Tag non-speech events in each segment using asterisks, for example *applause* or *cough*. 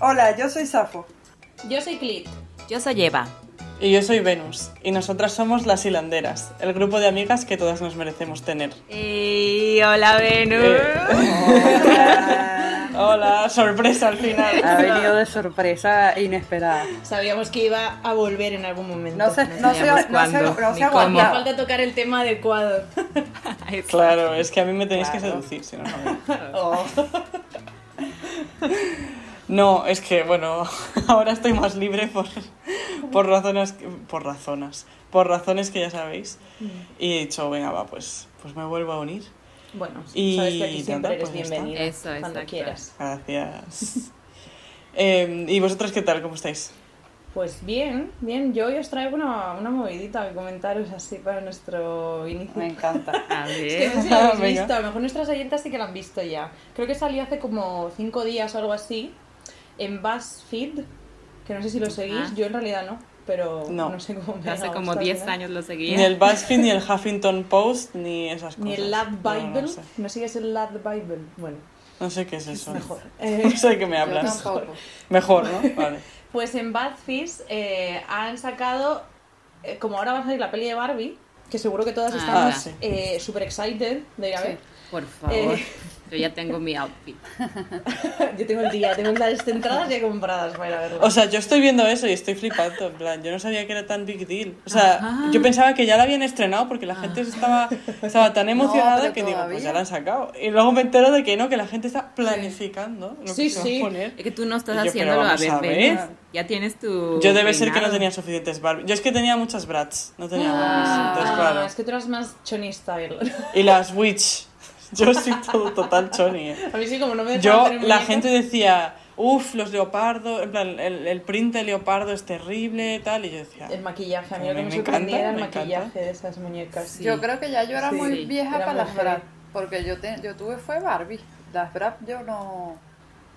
Hola, yo soy Safo. Yo soy Clit. Yo soy Eva. Y yo soy Venus, y nosotras somos las hilanderas, el grupo de amigas que todas nos merecemos tener. Y hola Venus. *laughs* Hola, sorpresa al final. Ha venido de sorpresa inesperada. Sabíamos que iba a volver en algún momento. No se, no se, cuándo, se falta tocar el tema adecuado. Claro, es que a mí me tenéis que seducir, si no, no. *laughs* Oh. No, es que, bueno, *laughs* ahora estoy más libre por, por razones, que- por razones, por razones que ya sabéis. Y he dicho, venga, va, pues, pues me vuelvo a unir. Bueno, Y sabes que aquí siempre nada, eres pues bienvenida. Eso, cuando quieras. Gracias. *laughs* Eh, ¿Y vosotras qué tal? ¿Cómo estáis? Pues bien, bien. Yo hoy os traigo una, una movidita que comentaros así para nuestro inicio. Me encanta. *laughs* A Es que no sé si lo habéis *laughs* visto, a lo mejor nuestras oyentas sí que la han visto ya. Creo que salió hace como cinco días o algo así en BuzzFeed, que no sé si lo seguís, Ah. yo en realidad no, pero no, No. sé cómo me Hace ha como gustado 10 al final. años lo Ni seguía. el BuzzFeed, ni el Huffington Post, ni esas cosas. Ni el Lad No, Bible, No, sé. no sigues el Lad Bible, bueno, No sé qué es eso. mejor. *laughs* No Eh, sé de qué me Yo hablas. *laughs* Mejor, ¿no? Vale. *laughs* Pues en BuzzFeed eh, han sacado, eh, como ahora va a salir la peli de Barbie, que seguro que todas Ah, estamos sí. eh, súper excited de ir a Sí. ver. Por favor. Yo ya tengo mi outfit. *laughs* Yo tengo el día, tengo las entradas ya compradas para ir a verla. O sea, yo estoy viendo eso y estoy flipando. En plan, yo no sabía que era tan big deal. O sea, Ajá. yo pensaba que ya la habían estrenado porque la gente estaba, estaba tan *laughs* emocionada que digo, pues ya la han sacado. Y luego me entero de que no, que la gente está planificando lo Sí, que se sí. va a poner. Es que tú no estás yo, haciéndolo a ver, a ver. Ya tienes tu. Yo debe ser que no tenía suficientes Barbie. Yo es que tenía muchas Bratz, no tenía Barbies. Ah, Entonces, claro. es que tú eras más choni style. Y las Witch. Yo soy todo total choni. ¿eh? A mí sí, como no me Yo, tener la gente decía, uff, los leopardos, en plan, el, el print de leopardo es terrible, tal, y yo decía, El maquillaje, a mí lo que me, me sorprendía encanta, era el maquillaje encanta. de esas muñecas. Sí. Yo creo que ya yo era Sí. muy vieja Era para las. Brat. Porque yo, te, yo tuve fue Barbie. Las Brat yo no,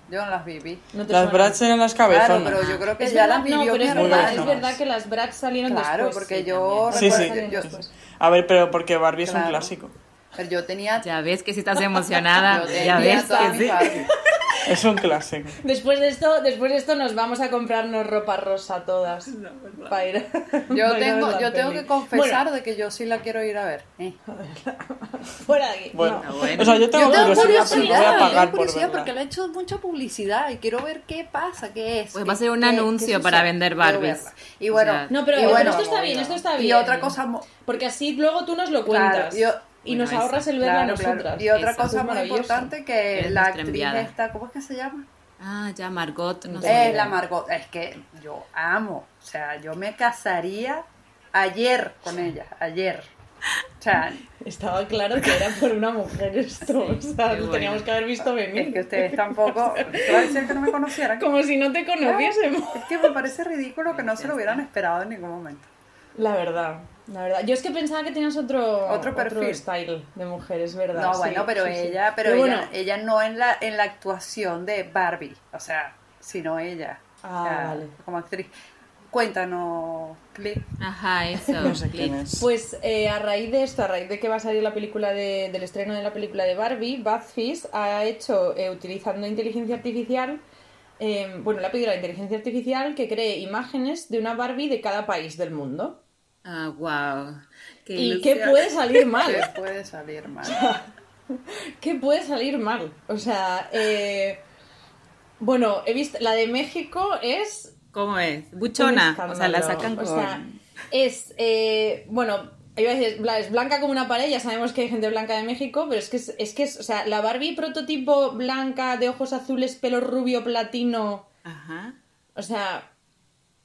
yo no las viví. ¿No te las? Bratz eran las Claro, cabezonas. pero yo creo que Es ya verdad, las vivió no, pero es verdad, es que las Bratz salieron Claro, después. porque sí, yo. Sí, sí. yo. A ver, pero porque Barbie es un Claro. clásico. Pero yo tenía, Ya ves que si estás emocionada. *laughs* yo ya ves que sí. Es un clásico. Después de esto, después de esto nos vamos a comprarnos ropa rosa todas. para ir a- *laughs* para ir Yo tengo, yo tengo que confesar de que yo sí la quiero ir a ver. Eh. *laughs* Fuera de aquí. Bueno, No. bueno. o sea, yo tengo, Yo tengo curiosidad, no voy curiosidad, a yo pagar por curiosidad verla. porque le he hecho mucha publicidad y quiero ver qué pasa, qué es. Pues qué- va a ser un qué- anuncio qué para vender Barbies. Y bueno, O sea, No, pero y bueno, esto está bien, esto está bien. y otra cosa, Porque así luego tú nos lo Claro, cuentas. yo- y Bueno, nos ahorras el verla claro, a nosotras. claro. Y otra Eso. cosa Es muy importante que la actriz enviada. esta, ¿cómo es que se llama? Ah, ya Margot. No Es sé. Es la Margot. Es que yo amo. O sea, yo me casaría ayer con ella. Ayer. O sea, *laughs* Estaba claro que era por una mujer esto. O sea, lo bueno. teníamos que haber visto venir. es que ustedes tampoco. ¿Te va a decir que no me conocieran? Como si no te conociésemos. Es que me parece ridículo que no se lo hubieran esperado en ningún momento. La verdad, la verdad. Yo es que pensaba que tenías otro, Otro perfil. style de mujer, es verdad. No, sí, bueno, pero sí, sí. ella, pero, bueno, ella, ella no en la, en la actuación de Barbie, o sea, sino ella. Ah, O sea, vale. Como actriz. Cuéntanos, Clip. Ajá, eso. *laughs* No sé quién Clip. es. Pues eh, a raíz de esto, a raíz de que va a salir la película de- del estreno de la película de Barbie, BuzzFeed ha hecho, eh, utilizando inteligencia artificial, eh, bueno, le ha pedido a la inteligencia artificial que cree imágenes de una Barbie de cada país del mundo. Ah, wow. Qué ¿Y qué puede salir *laughs* ¿Qué mal? puede salir mal? *laughs* ¿Qué puede salir mal? O sea, eh, bueno, he visto, la de México es ¿Cómo es? Buchona. O sea, la sacan O con. sea, es, eh, bueno, iba a decir, es blanca como una pared, ya sabemos que hay gente blanca de México, pero es que es, es que es, o sea, la Barbie prototipo blanca, de ojos azules, pelo rubio, platino, Ajá. o sea,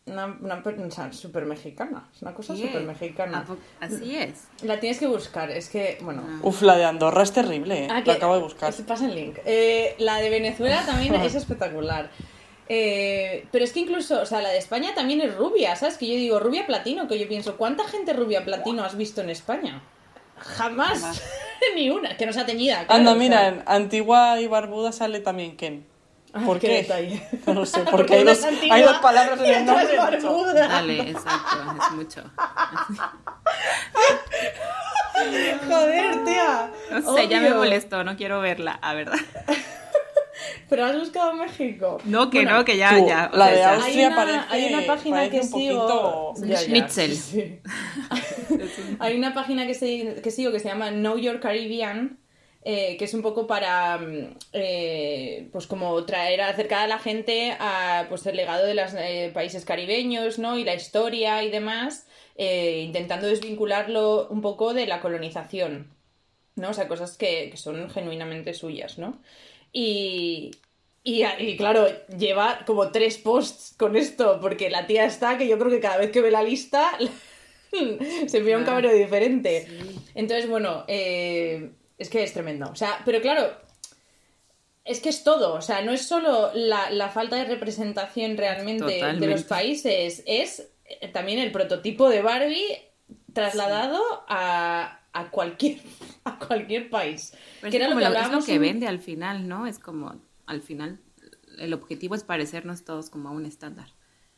una, una per- o sea, súper mexicana, es una cosa Sí. súper ¿A mexicana. Así es. La tienes que buscar, es que, bueno... Uf, la de Andorra es terrible, ¿eh? Ah, que- acabo de buscar. Pasa el link. Eh, la de Venezuela también *laughs* es espectacular. Eh, pero es que incluso, o sea, la de España también es rubia, ¿sabes? Que yo digo rubia platino, que yo pienso, ¿cuánta gente rubia platino has visto en España? Jamás, Jamás. *laughs* ni una, que no sea teñida. claro, Anda, o sea. mira, en Antigua y Barbuda sale también Ken. Ah, ¿Por qué detalle. No sé, *laughs* Porque porque hay dos, es antigua hay dos palabras en el es nombre. barbuda. Dale, exacto. Es mucho. *laughs* No sé, ya me molestó, no quiero verla, a verdad. *laughs* Pero has buscado México. No, que Bueno, no, que ya, Tú, ya. o la sea, de. Austria hay una, parece- hay una página parece que un sigo. poquito- Schnitzel. sí. hay una página que, se- que sigo que se llama Know Your Caribbean. Eh, que es un poco para mm, eh, pues como traer acercar a la gente a pues el legado de los países caribeños no y la historia y demás eh, intentando desvincularlo un poco de la colonización ¿no? O sea, cosas que, que son genuinamente suyas, ¿no? Y, y, y, claro, lleva como tres posts con esto, porque la tía está que yo creo que cada vez que ve la lista *laughs* se envía un cabreo diferente. Entonces, bueno, eh, es que es tremendo. O sea, pero claro, es que es todo. O sea, no es solo la, la falta de representación realmente de los países, es eh, también el prototipo de Barbie trasladado a, a cualquier *laughs* a cualquier país. Pero que es era lo que lo, es lo que vende al final, ¿no? Es como, al final, el objetivo es parecernos todos como a un estándar.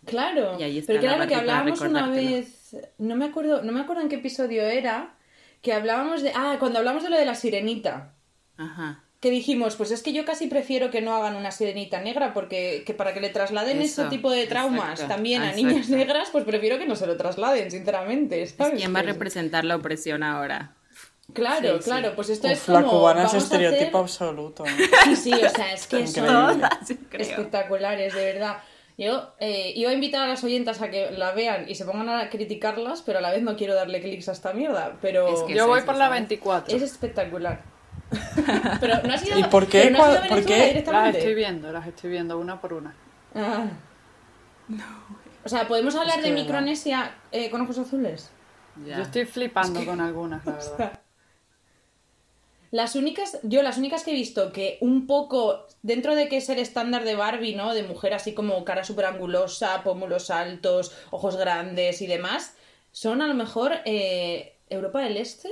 Claro, Y ahí está pero que la era lo que hablábamos una vez, no me acuerdo, no me acuerdo en qué episodio era, que hablábamos de, ah, cuando hablamos de lo de la sirenita, Ajá. que dijimos, pues es que yo casi prefiero que no hagan una sirenita negra, porque que para que le trasladen Eso, ese tipo de traumas exacto, también a exacto. niñas negras, pues prefiero que no se lo trasladen, sinceramente, ¿sabes? ¿Quién va a Pues, representar la opresión ahora? Claro, Sí, sí. claro, pues esto es Uf, la como, cubana es estereotipo hacer- absoluto. Sí, *laughs* sí, o sea, es que son espectaculares, de verdad. Yo eh, iba a invitar a las oyentas a que la vean y se pongan a criticarlas, pero a la vez no quiero darle clics a esta mierda. Pero Es es, que Yo es voy por la ¿sabes? 24. espectacular. *laughs* pero no has ido ¿Y por qué? no. Las estoy viendo, las estoy viendo una por una. Ah. O sea, ¿podemos hablar Es de Micronesia eh, con ojos azules? Ya. Yo estoy flipando con algunas, la *laughs* verdad. Las únicas, yo las únicas que he visto que un poco, dentro de que es el estándar de Barbie, ¿no? De mujer así como cara súper angulosa, pómulos altos, ojos grandes y demás, son a lo mejor eh, Europa del Este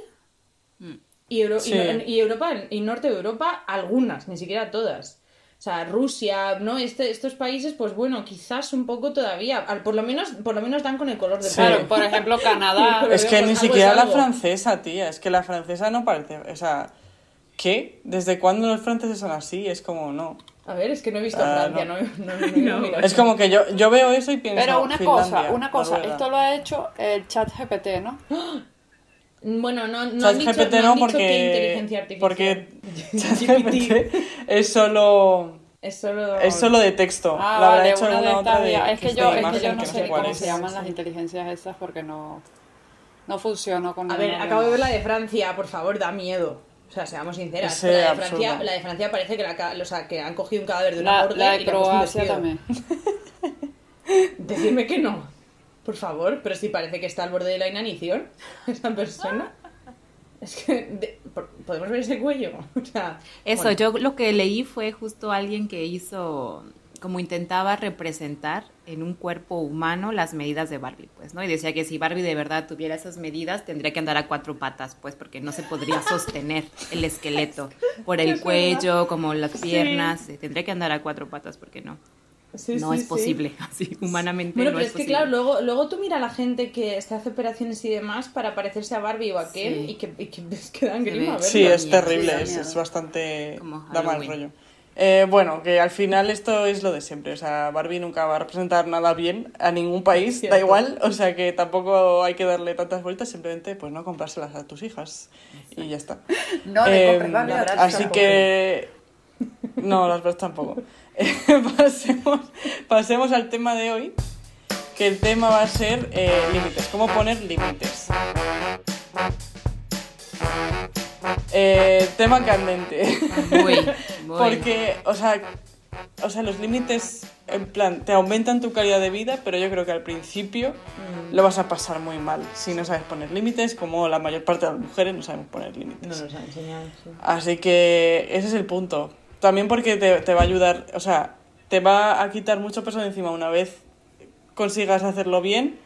Mm. y, Euro- y Sí. no- y Europa y Norte de Europa, algunas, ni siquiera todas. O sea, Rusia, ¿no? Este, estos países, pues bueno, quizás un poco todavía, al- por lo menos, por lo menos dan con el color del Sí. Claro, por ejemplo, Canadá. *laughs* Es que ni siquiera la francesa, tía. Es que la francesa no parece. O sea, ¿qué? ¿Desde cuándo los franceses son así? Es como, no. A ver, es que no he visto Ah, Francia, no. no, no, no, no, *laughs* mira. Es como que yo, yo veo eso y pienso. Pero una Finlandia, cosa, una cosa, esto lo ha hecho el chat GPT, ¿no? *gasps* Bueno, no, no han dicho, ChatGPT no han dicho porque. que inteligencia artificial. Porque *laughs* ChatGPT es solo. Es solo... Es solo de texto. Ah, Lo habrá vale, hecho una alguna de otra de. Es que de yo, es que yo no que sé cuál cómo es. se llaman las inteligencias esas porque no, no funcionó con A ver, acabo de ver la de Francia, por favor, da miedo. O sea, seamos sinceras. La, de. Francia, la de Francia parece que, la, ca- o sea, que han cogido un cadáver de una La, la y de un Croacia vestido. también. *laughs* Decidme que no. Por favor, pero si parece que está al borde de la inanición *laughs* esa persona. Es que... de- ¿Podemos ver ese cuello? *laughs* O sea... Eso, bueno. yo lo que leí fue justo alguien que hizo, como intentaba representar en un cuerpo humano las medidas de Barbie, pues, ¿no? Y decía que si Barbie de verdad tuviera esas medidas, tendría que andar a cuatro patas, pues, porque no se podría *laughs* sostener el esqueleto *laughs* por el cuello, como las piernas, eh, tendría que andar a cuatro patas, porque no, Sí, no sí, es sí. posible, *laughs* así, humanamente Bueno, no pero es es que posible. claro, luego, luego tú mira a la gente que se hace operaciones y demás para parecerse a Barbie o a Ken Sí. y que, y que es que dan grima. Sí, es terrible, sí, es, es bastante... Como da mal rollo. Eh, bueno, que al final esto es lo de siempre, o sea, Barbie nunca va a representar nada bien a ningún país, da igual, o sea que tampoco hay que darle tantas vueltas, simplemente pues no comprárselas a tus hijas y ya está. *laughs* No Eh, compres así que... No, las Bratz tampoco. Eh, *laughs* pasemos, pasemos al tema de hoy, que el tema va a ser eh, límites, cómo poner límites. Eh, tema candente. Muy, muy. *laughs* Porque, o sea, o sea, los límites, en plan, te aumentan tu calidad de vida, pero yo creo que al principio lo vas a pasar muy mal si no sabes poner límites, como la mayor parte de las mujeres no sabemos poner límites. No nos han enseñado, sí. Así que ese es el punto. También porque te, te va a ayudar, o sea, te va a quitar mucho peso de encima una vez consigas hacerlo bien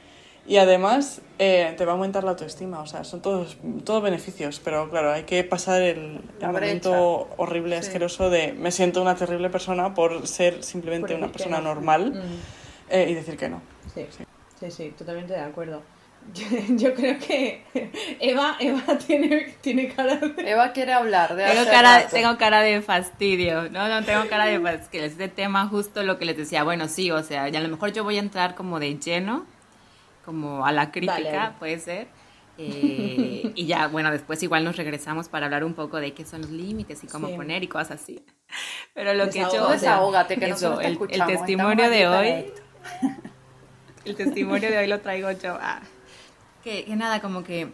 y además eh, te va a aumentar la autoestima. O sea, son todos, todos beneficios, pero claro, hay que pasar el, el momento horrible, Sí. asqueroso de me siento una terrible persona por ser simplemente Por una persona no. normal Mm, eh, y decir que no. sí, sí, sí, totalmente de acuerdo. *laughs* Yo, yo creo que Eva, Eva *laughs* tiene, tiene cara de... Eva quiere hablar de Tengo cara, rato. tengo cara de fastidio, no, no tengo cara de fastidio, que este tema justo lo que les decía, bueno, sí, o sea, y a lo mejor yo voy a entrar como de lleno, como a la crítica, puede ser, eh, y ya, bueno, después igual nos regresamos para hablar un poco de qué son los límites y cómo Sí. poner y cosas así. Pero lo que yo, Desahógate. que eso, te el, el testimonio de hoy, *laughs* el testimonio de hoy lo traigo yo. ah. Que, que nada, como que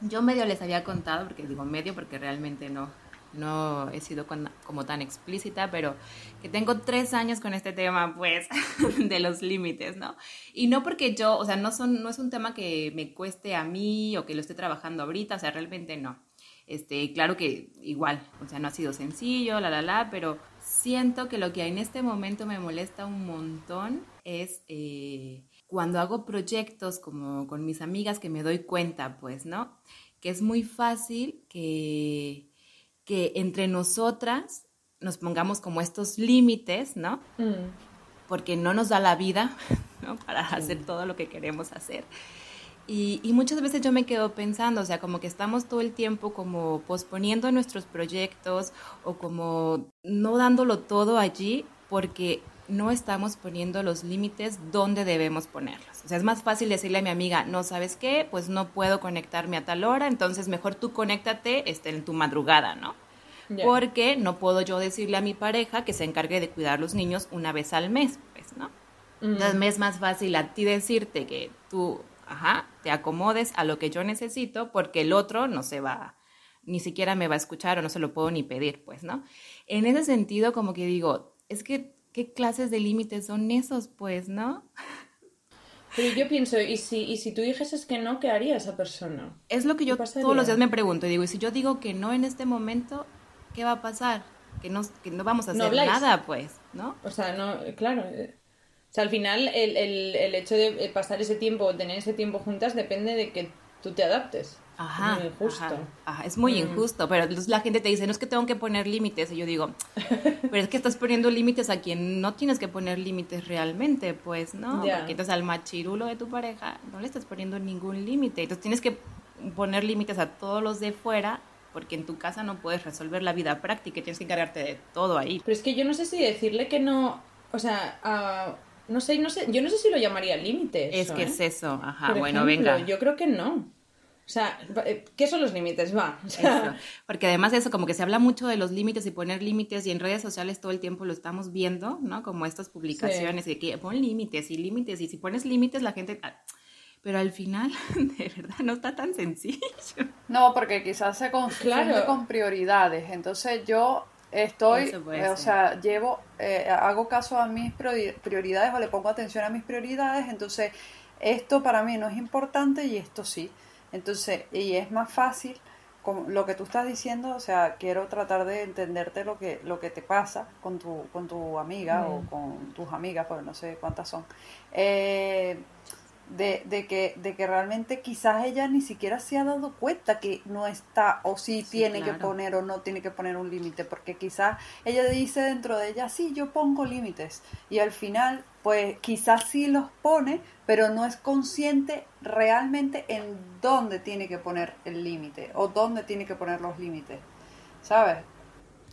yo medio les había contado, porque digo medio porque realmente no, no he sido como tan explícita, pero que tengo tres años con este tema, pues, *laughs* de los límites, ¿no? Y no porque yo, o sea, no, son, no es un tema que me cueste a mí o que lo esté trabajando ahorita, o sea, realmente no. Este, claro que igual, o sea, no ha sido sencillo, la, la, la, pero siento que lo que en este momento me molesta un montón es eh, cuando hago proyectos como con mis amigas que me doy cuenta, pues, ¿no? Que es muy fácil que, que entre nosotras nos pongamos como estos límites, ¿no? Mm. porque no nos da la vida *laughs* ¿no? para hacer todo lo que queremos hacer. Y, y muchas veces yo me quedo pensando, o sea, como que estamos todo el tiempo como posponiendo nuestros proyectos o como no dándolo todo allí porque no estamos poniendo los límites donde debemos ponerlos. O sea, es más fácil decirle a mi amiga, no sabes qué, pues no puedo conectarme a tal hora, entonces mejor tú conéctate este, en tu madrugada, ¿no? Porque no puedo yo decirle a mi pareja que se encargue de cuidar los niños una vez al mes, pues, ¿no? Mm. Entonces me es más fácil a ti decirte que tú, ajá, te acomodes a lo que yo necesito porque el otro no se va, ni siquiera me va a escuchar o no se lo puedo ni pedir, pues, ¿no? En ese sentido, como que digo, es que, ¿qué clases de límites son esos, pues, no? Pero yo pienso, ¿y si, y si tú dijeses que no, qué haría esa persona? Es lo que yo todos los días me pregunto y digo, y si yo digo que no en este momento, ¿qué va a pasar? Que no, que no vamos a hacer nada, pues, ¿no? O sea, no, claro. eh, O sea, al final el, el, el hecho de eh, pasar ese tiempo, tener ese tiempo juntas, depende de que tú te adaptes. Ajá, Es muy injusto. ajá, ajá, es muy injusto, pero la gente te dice, no es que tengo que poner límites, y yo digo, *laughs* pero es que estás poniendo límites a quien no tienes que poner límites realmente, pues, ¿no? Porque entonces al machirulo de tu pareja no le estás poniendo ningún límite, entonces tienes que poner límites a todos los de fuera, porque en tu casa no puedes resolver la vida práctica, y tienes que encargarte de todo ahí. Pero es que yo no sé si decirle que no. O sea, ah, no sé, no sé. Yo no sé si lo llamaría límite. Es que ¿eh? es eso, ajá, Por bueno, ejemplo, venga. Yo creo que no. O sea, eh, ¿qué son los límites? Va. O sea, Eso. Porque además de eso, como que se habla mucho de los límites y poner límites y en redes sociales todo el tiempo lo estamos viendo, ¿no? Como estas publicaciones de que pon límites y límites y si pones límites la gente... ah, Pero al final, *laughs* de verdad, no está tan sencillo. No, porque quizás se confunde Claro. con prioridades. Entonces yo estoy, eh, o sea, llevo, eh, hago caso a mis priori- prioridades o le pongo atención a mis prioridades. Entonces esto para mí no es importante y esto sí. Entonces, y es más fácil, como lo que tú estás diciendo, o sea, quiero tratar de entenderte lo que, lo que te pasa con tu, con tu amiga o con tus amigas, porque no sé cuántas son. Eh, de, de que, de que realmente quizás ella ni siquiera se ha dado cuenta que no está o sí, Sí, tiene que poner o no tiene que poner un límite, porque quizás ella dice dentro de ella, sí, yo pongo límites y al final pues quizás sí los pone, pero no es consciente realmente en dónde tiene que poner el límite o dónde tiene que poner los límites, ¿sabes?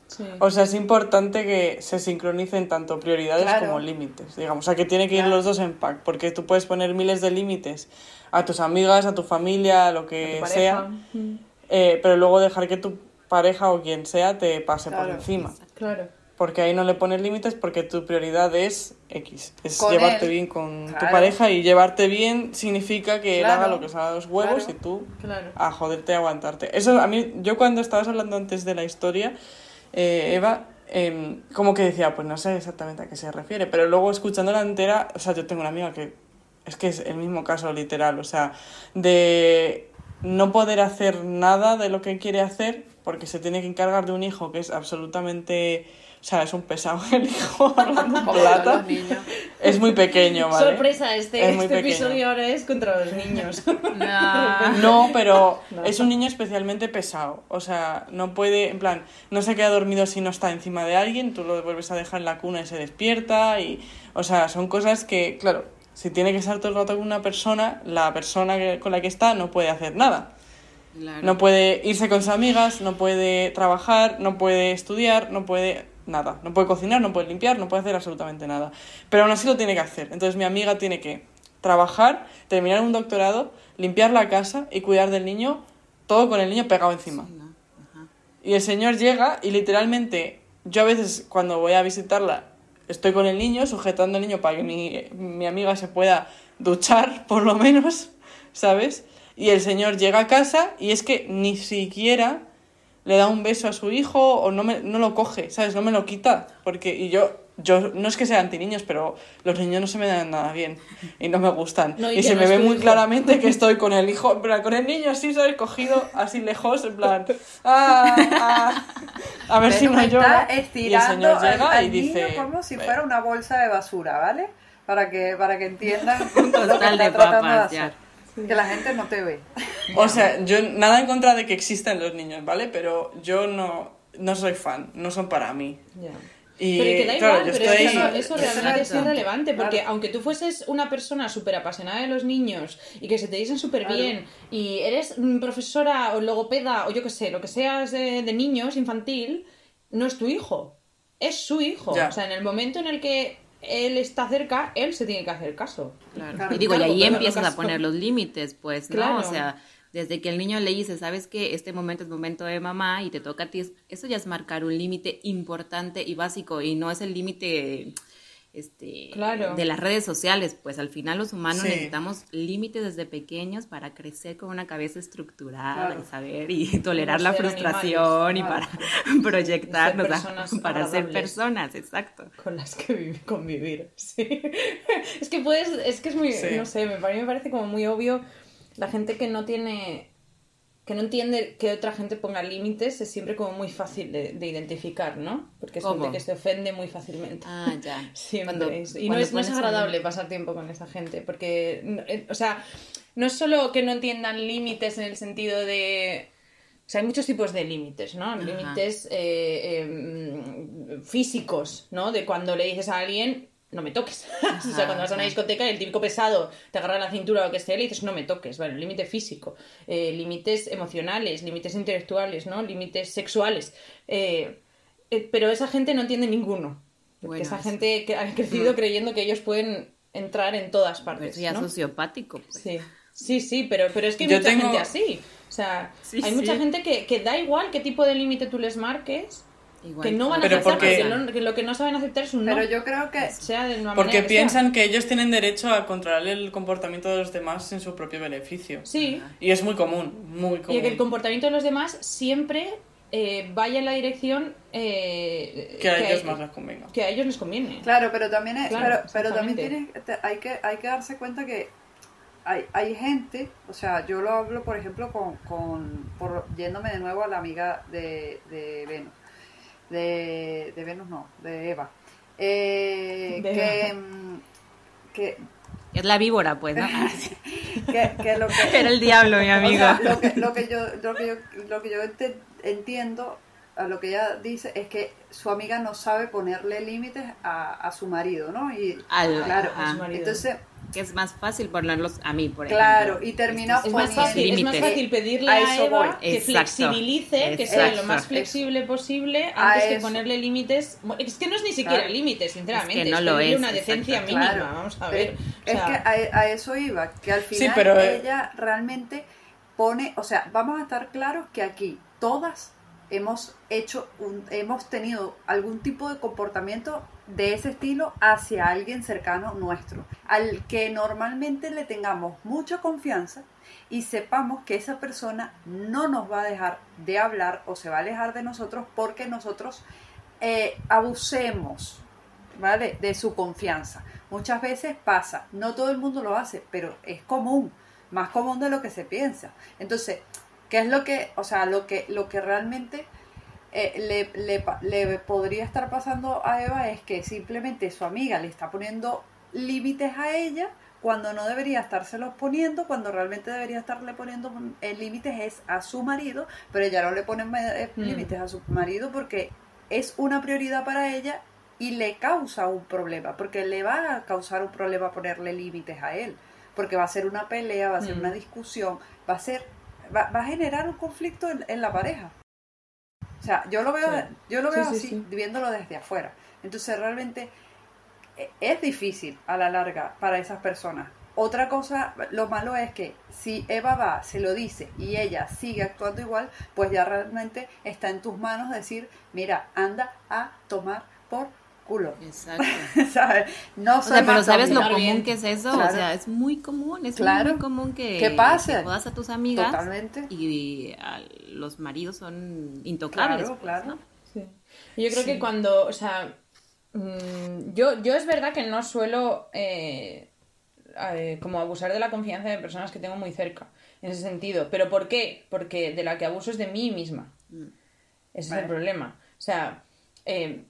sí. O sea, es importante que se sincronicen tanto prioridades Claro. como límites, digamos. O sea, que tiene que ir Claro. los dos en pack, porque tú puedes poner miles de límites a tus amigas, a tu familia, a lo que sea, Mm, eh, pero luego dejar que tu pareja o quien sea te pase por encima. Claro. Porque ahí no le pones límites porque tu prioridad es X. Es Con llevarte él. bien con tu pareja y llevarte bien significa que él haga lo que se haga los huevos Claro. y tú a joderte y aguantarte. Eso a mí, yo cuando estabas hablando antes de la historia, eh, Eva, em, como que decía, pues no sé exactamente a qué se refiere, pero luego escuchándola entera, o sea, yo tengo una amiga que es que es el mismo caso literal, o sea, de no poder hacer nada de lo que quiere hacer porque se tiene que encargar de un hijo que es absolutamente, o sea, es un pesado *laughs* el hijo *laughs* *laughs* plata. Es muy pequeño, ¿vale? Sorpresa, este, Es muy este episodio ahora es contra los niños. No. No, pero No. es un niño especialmente pesado. O sea, no puede, en plan, no se queda dormido si no está encima de alguien, tú lo vuelves a dejar en la cuna y se despierta. Y, o sea, son cosas que, claro, Si tiene que estar todo el rato con una persona, la persona que- con la que está no puede hacer nada. Claro. No puede irse con sus amigas, no puede trabajar, no puede estudiar, no puede nada. No puede cocinar, no puede limpiar, no puede hacer absolutamente nada. Pero aún así lo tiene que hacer. Entonces mi amiga tiene que trabajar, terminar un doctorado, limpiar la casa y cuidar del niño, todo con el niño pegado encima. Sí, ¿no? Ajá. Y el señor llega y literalmente yo a veces cuando voy a visitarla estoy con el niño, sujetando al niño para que mi, mi amiga se pueda duchar *laughs* por lo menos, ¿sabes? Y el señor llega a casa y es que ni siquiera le da un beso a su hijo o no, me, no lo coge, ¿sabes? No me lo quita. Porque, y yo, yo no es que sea anti niños, pero los niños no se me dan nada bien y no me gustan. No, y se no me ve muy hijo. claramente que *laughs* estoy con el hijo, plan, con el niño así, ¿sabes? Cogido así lejos, en plan, *laughs* ah, ah, a ver si Pero no llora. Y el señor llega al y dice... niño como si fuera una bolsa de basura, ¿vale? Para que, para que entiendan *laughs* lo que costal está de tratando papas, de ya. Que la gente no te ve. *laughs* O sea, yo nada en contra de que existan los niños, ¿vale? Pero yo no, no soy fan, no son para mí. Ya. Y pero que da claro, igual, yo pero es que estoy... eso, eso realmente es irrelevante, porque Claro. aunque tú fueses una persona súper apasionada de los niños y que se te dicen súper bien y eres profesora o logopeda o yo qué sé, lo que seas de, de niños, infantil, no es tu hijo, es su hijo. Ya. O sea, en el momento en el que él está cerca, él se tiene que hacer caso. Claro. Claro, y digo, claro, y ahí empiezas a poner los límites, pues, ¿no? Claro. O sea, desde que el niño le dice, sabes que este momento es momento de mamá y te toca a ti, eso ya es marcar un límite importante y básico y no es el límite este Claro. de las redes sociales, pues al final los humanos Sí. necesitamos límites desde pequeños para crecer con una cabeza estructurada Claro. y saber y *laughs* tolerar la frustración animales, y claro. para *laughs* proyectarnos, a- *laughs* para ser personas, exacto. con las que vivi- convivir. Sí. es que puedes, es que es muy, Sí. no sé, me, a mí me parece como muy obvio la gente que no tiene, que no entiende que otra gente ponga límites es siempre como muy fácil de, de identificar, ¿no? Porque es ¿Cómo? gente que se ofende muy fácilmente. Ah, ya. *laughs* Siempre. Cuando- y no es, no es agradable pasar tiempo con esa gente, porque, no, eh, o sea, no es solo que no entiendan límites en el sentido de... O sea, hay muchos tipos de límites, ¿no? Límites eh, eh, físicos, ¿no? De cuando le dices a alguien, no me toques. *laughs* o sea, cuando vas a una Ajá. discoteca y el típico pesado te agarra la cintura o lo que sea, le dices, no me toques. Vale, límite físico. Eh, límites emocionales, límites intelectuales, ¿no? Límites sexuales. Eh, eh, pero esa gente no entiende ninguno. Bueno, esa gente que ha crecido creyendo que ellos pueden entrar en todas Pero partes. eso ya sociopático, pues. Sí, sí, sí, pero, pero es que hay Yo mucha tengo- gente así. O sea, Sí, hay sí. mucha gente que, que da igual qué tipo de límite tú les marques, Igual, que no van a Pero aceptar porque- porque, lo, que lo que no saben aceptar es un no. Pero yo creo que sea de una Porque sea. piensan que ellos tienen derecho a controlar el comportamiento de los demás en su propio beneficio. Sí, Y es muy común, muy y común. que el comportamiento de los demás siempre eh, vaya en la dirección eh, Que a ellos más les convenga. que a ellos les conviene. Claro, pero también, es- Claro, pero, pero también tienes, hay, que, hay que darse cuenta que hay, hay gente, o sea, yo lo hablo, por ejemplo, con, con por, yéndome de nuevo a la amiga de, de Venus, de, de Venus no, de Eva, eh, De que, Eva. mm, que, Es la víbora, pues, ¿no? *laughs* que, que lo que... Era el diablo, mi O amigo. sea, lo que, lo que yo, lo que yo, lo que yo ente- entiendo, a lo que ella dice, es que su amiga no sabe ponerle límites a, a su marido, ¿no? Y Al- claro. A su marido. entonces, que es más fácil ponerlos a mí, por claro, ejemplo. y termina Es más, fácil, es más límites. fácil pedirle A a, eso Eva voy. que Exacto. flexibilice, que sea lo más flexible posible, A antes que eso. ponerle límites. Es que no es ni siquiera Claro. límites, sinceramente. Es que no es lo es, una decencia exacto. mínima. Claro. Vamos a Pero ver. O Es que a, a eso iba, que al Sí, final pero, eh, ella realmente pone, o sea, vamos a estar claros que aquí todas hemos hecho, un, hemos tenido algún tipo de comportamiento de ese estilo hacia alguien cercano nuestro, al que normalmente le tengamos mucha confianza y sepamos que esa persona no nos va a dejar de hablar o se va a alejar de nosotros porque nosotros eh, abusemos ¿vale? De su confianza. Muchas veces pasa, no todo el mundo lo hace, pero es común, más común de lo que se piensa. Entonces, ¿qué es lo que, o sea, lo que, lo que realmente eh, le, le le podría estar pasando a Eva es que simplemente su amiga le está poniendo límites a ella cuando no debería estárselos poniendo, cuando realmente debería estarle poniendo eh, límites es a su marido, pero ella no le pone eh, Mm. límites a su marido porque es una prioridad para ella y le causa un problema, porque le va a causar un problema ponerle límites a él, porque va a ser una pelea, va a ser Mm. una discusión, va a ser, va, va a generar un conflicto en, en la pareja. O sea, yo lo veo, Sí. yo lo veo sí, así, sí. viéndolo desde afuera. Entonces realmente e- es difícil a la larga para esas personas. Otra cosa, lo malo es que si Eva va, se lo dice y ella sigue actuando igual, pues ya realmente está en tus manos decir, mira, anda a tomar por culo. Exacto. *laughs* ¿Sabes? No O soy sea, pero ¿sabes lo común que es eso? Claro. O sea, es muy común, es Claro. muy común que, Que pase. que jodas a tus amigas Totalmente. y a- los maridos son intocables. Claro, pues, claro. ¿no? Sí. Yo creo que cuando, o sea, mm, yo, yo es verdad que no suelo eh, eh, como abusar de la confianza de personas que tengo muy cerca, en ese sentido. ¿Pero por qué? Porque de la que abuso es de mí misma. Ese Vale. es el problema. O sea, eh,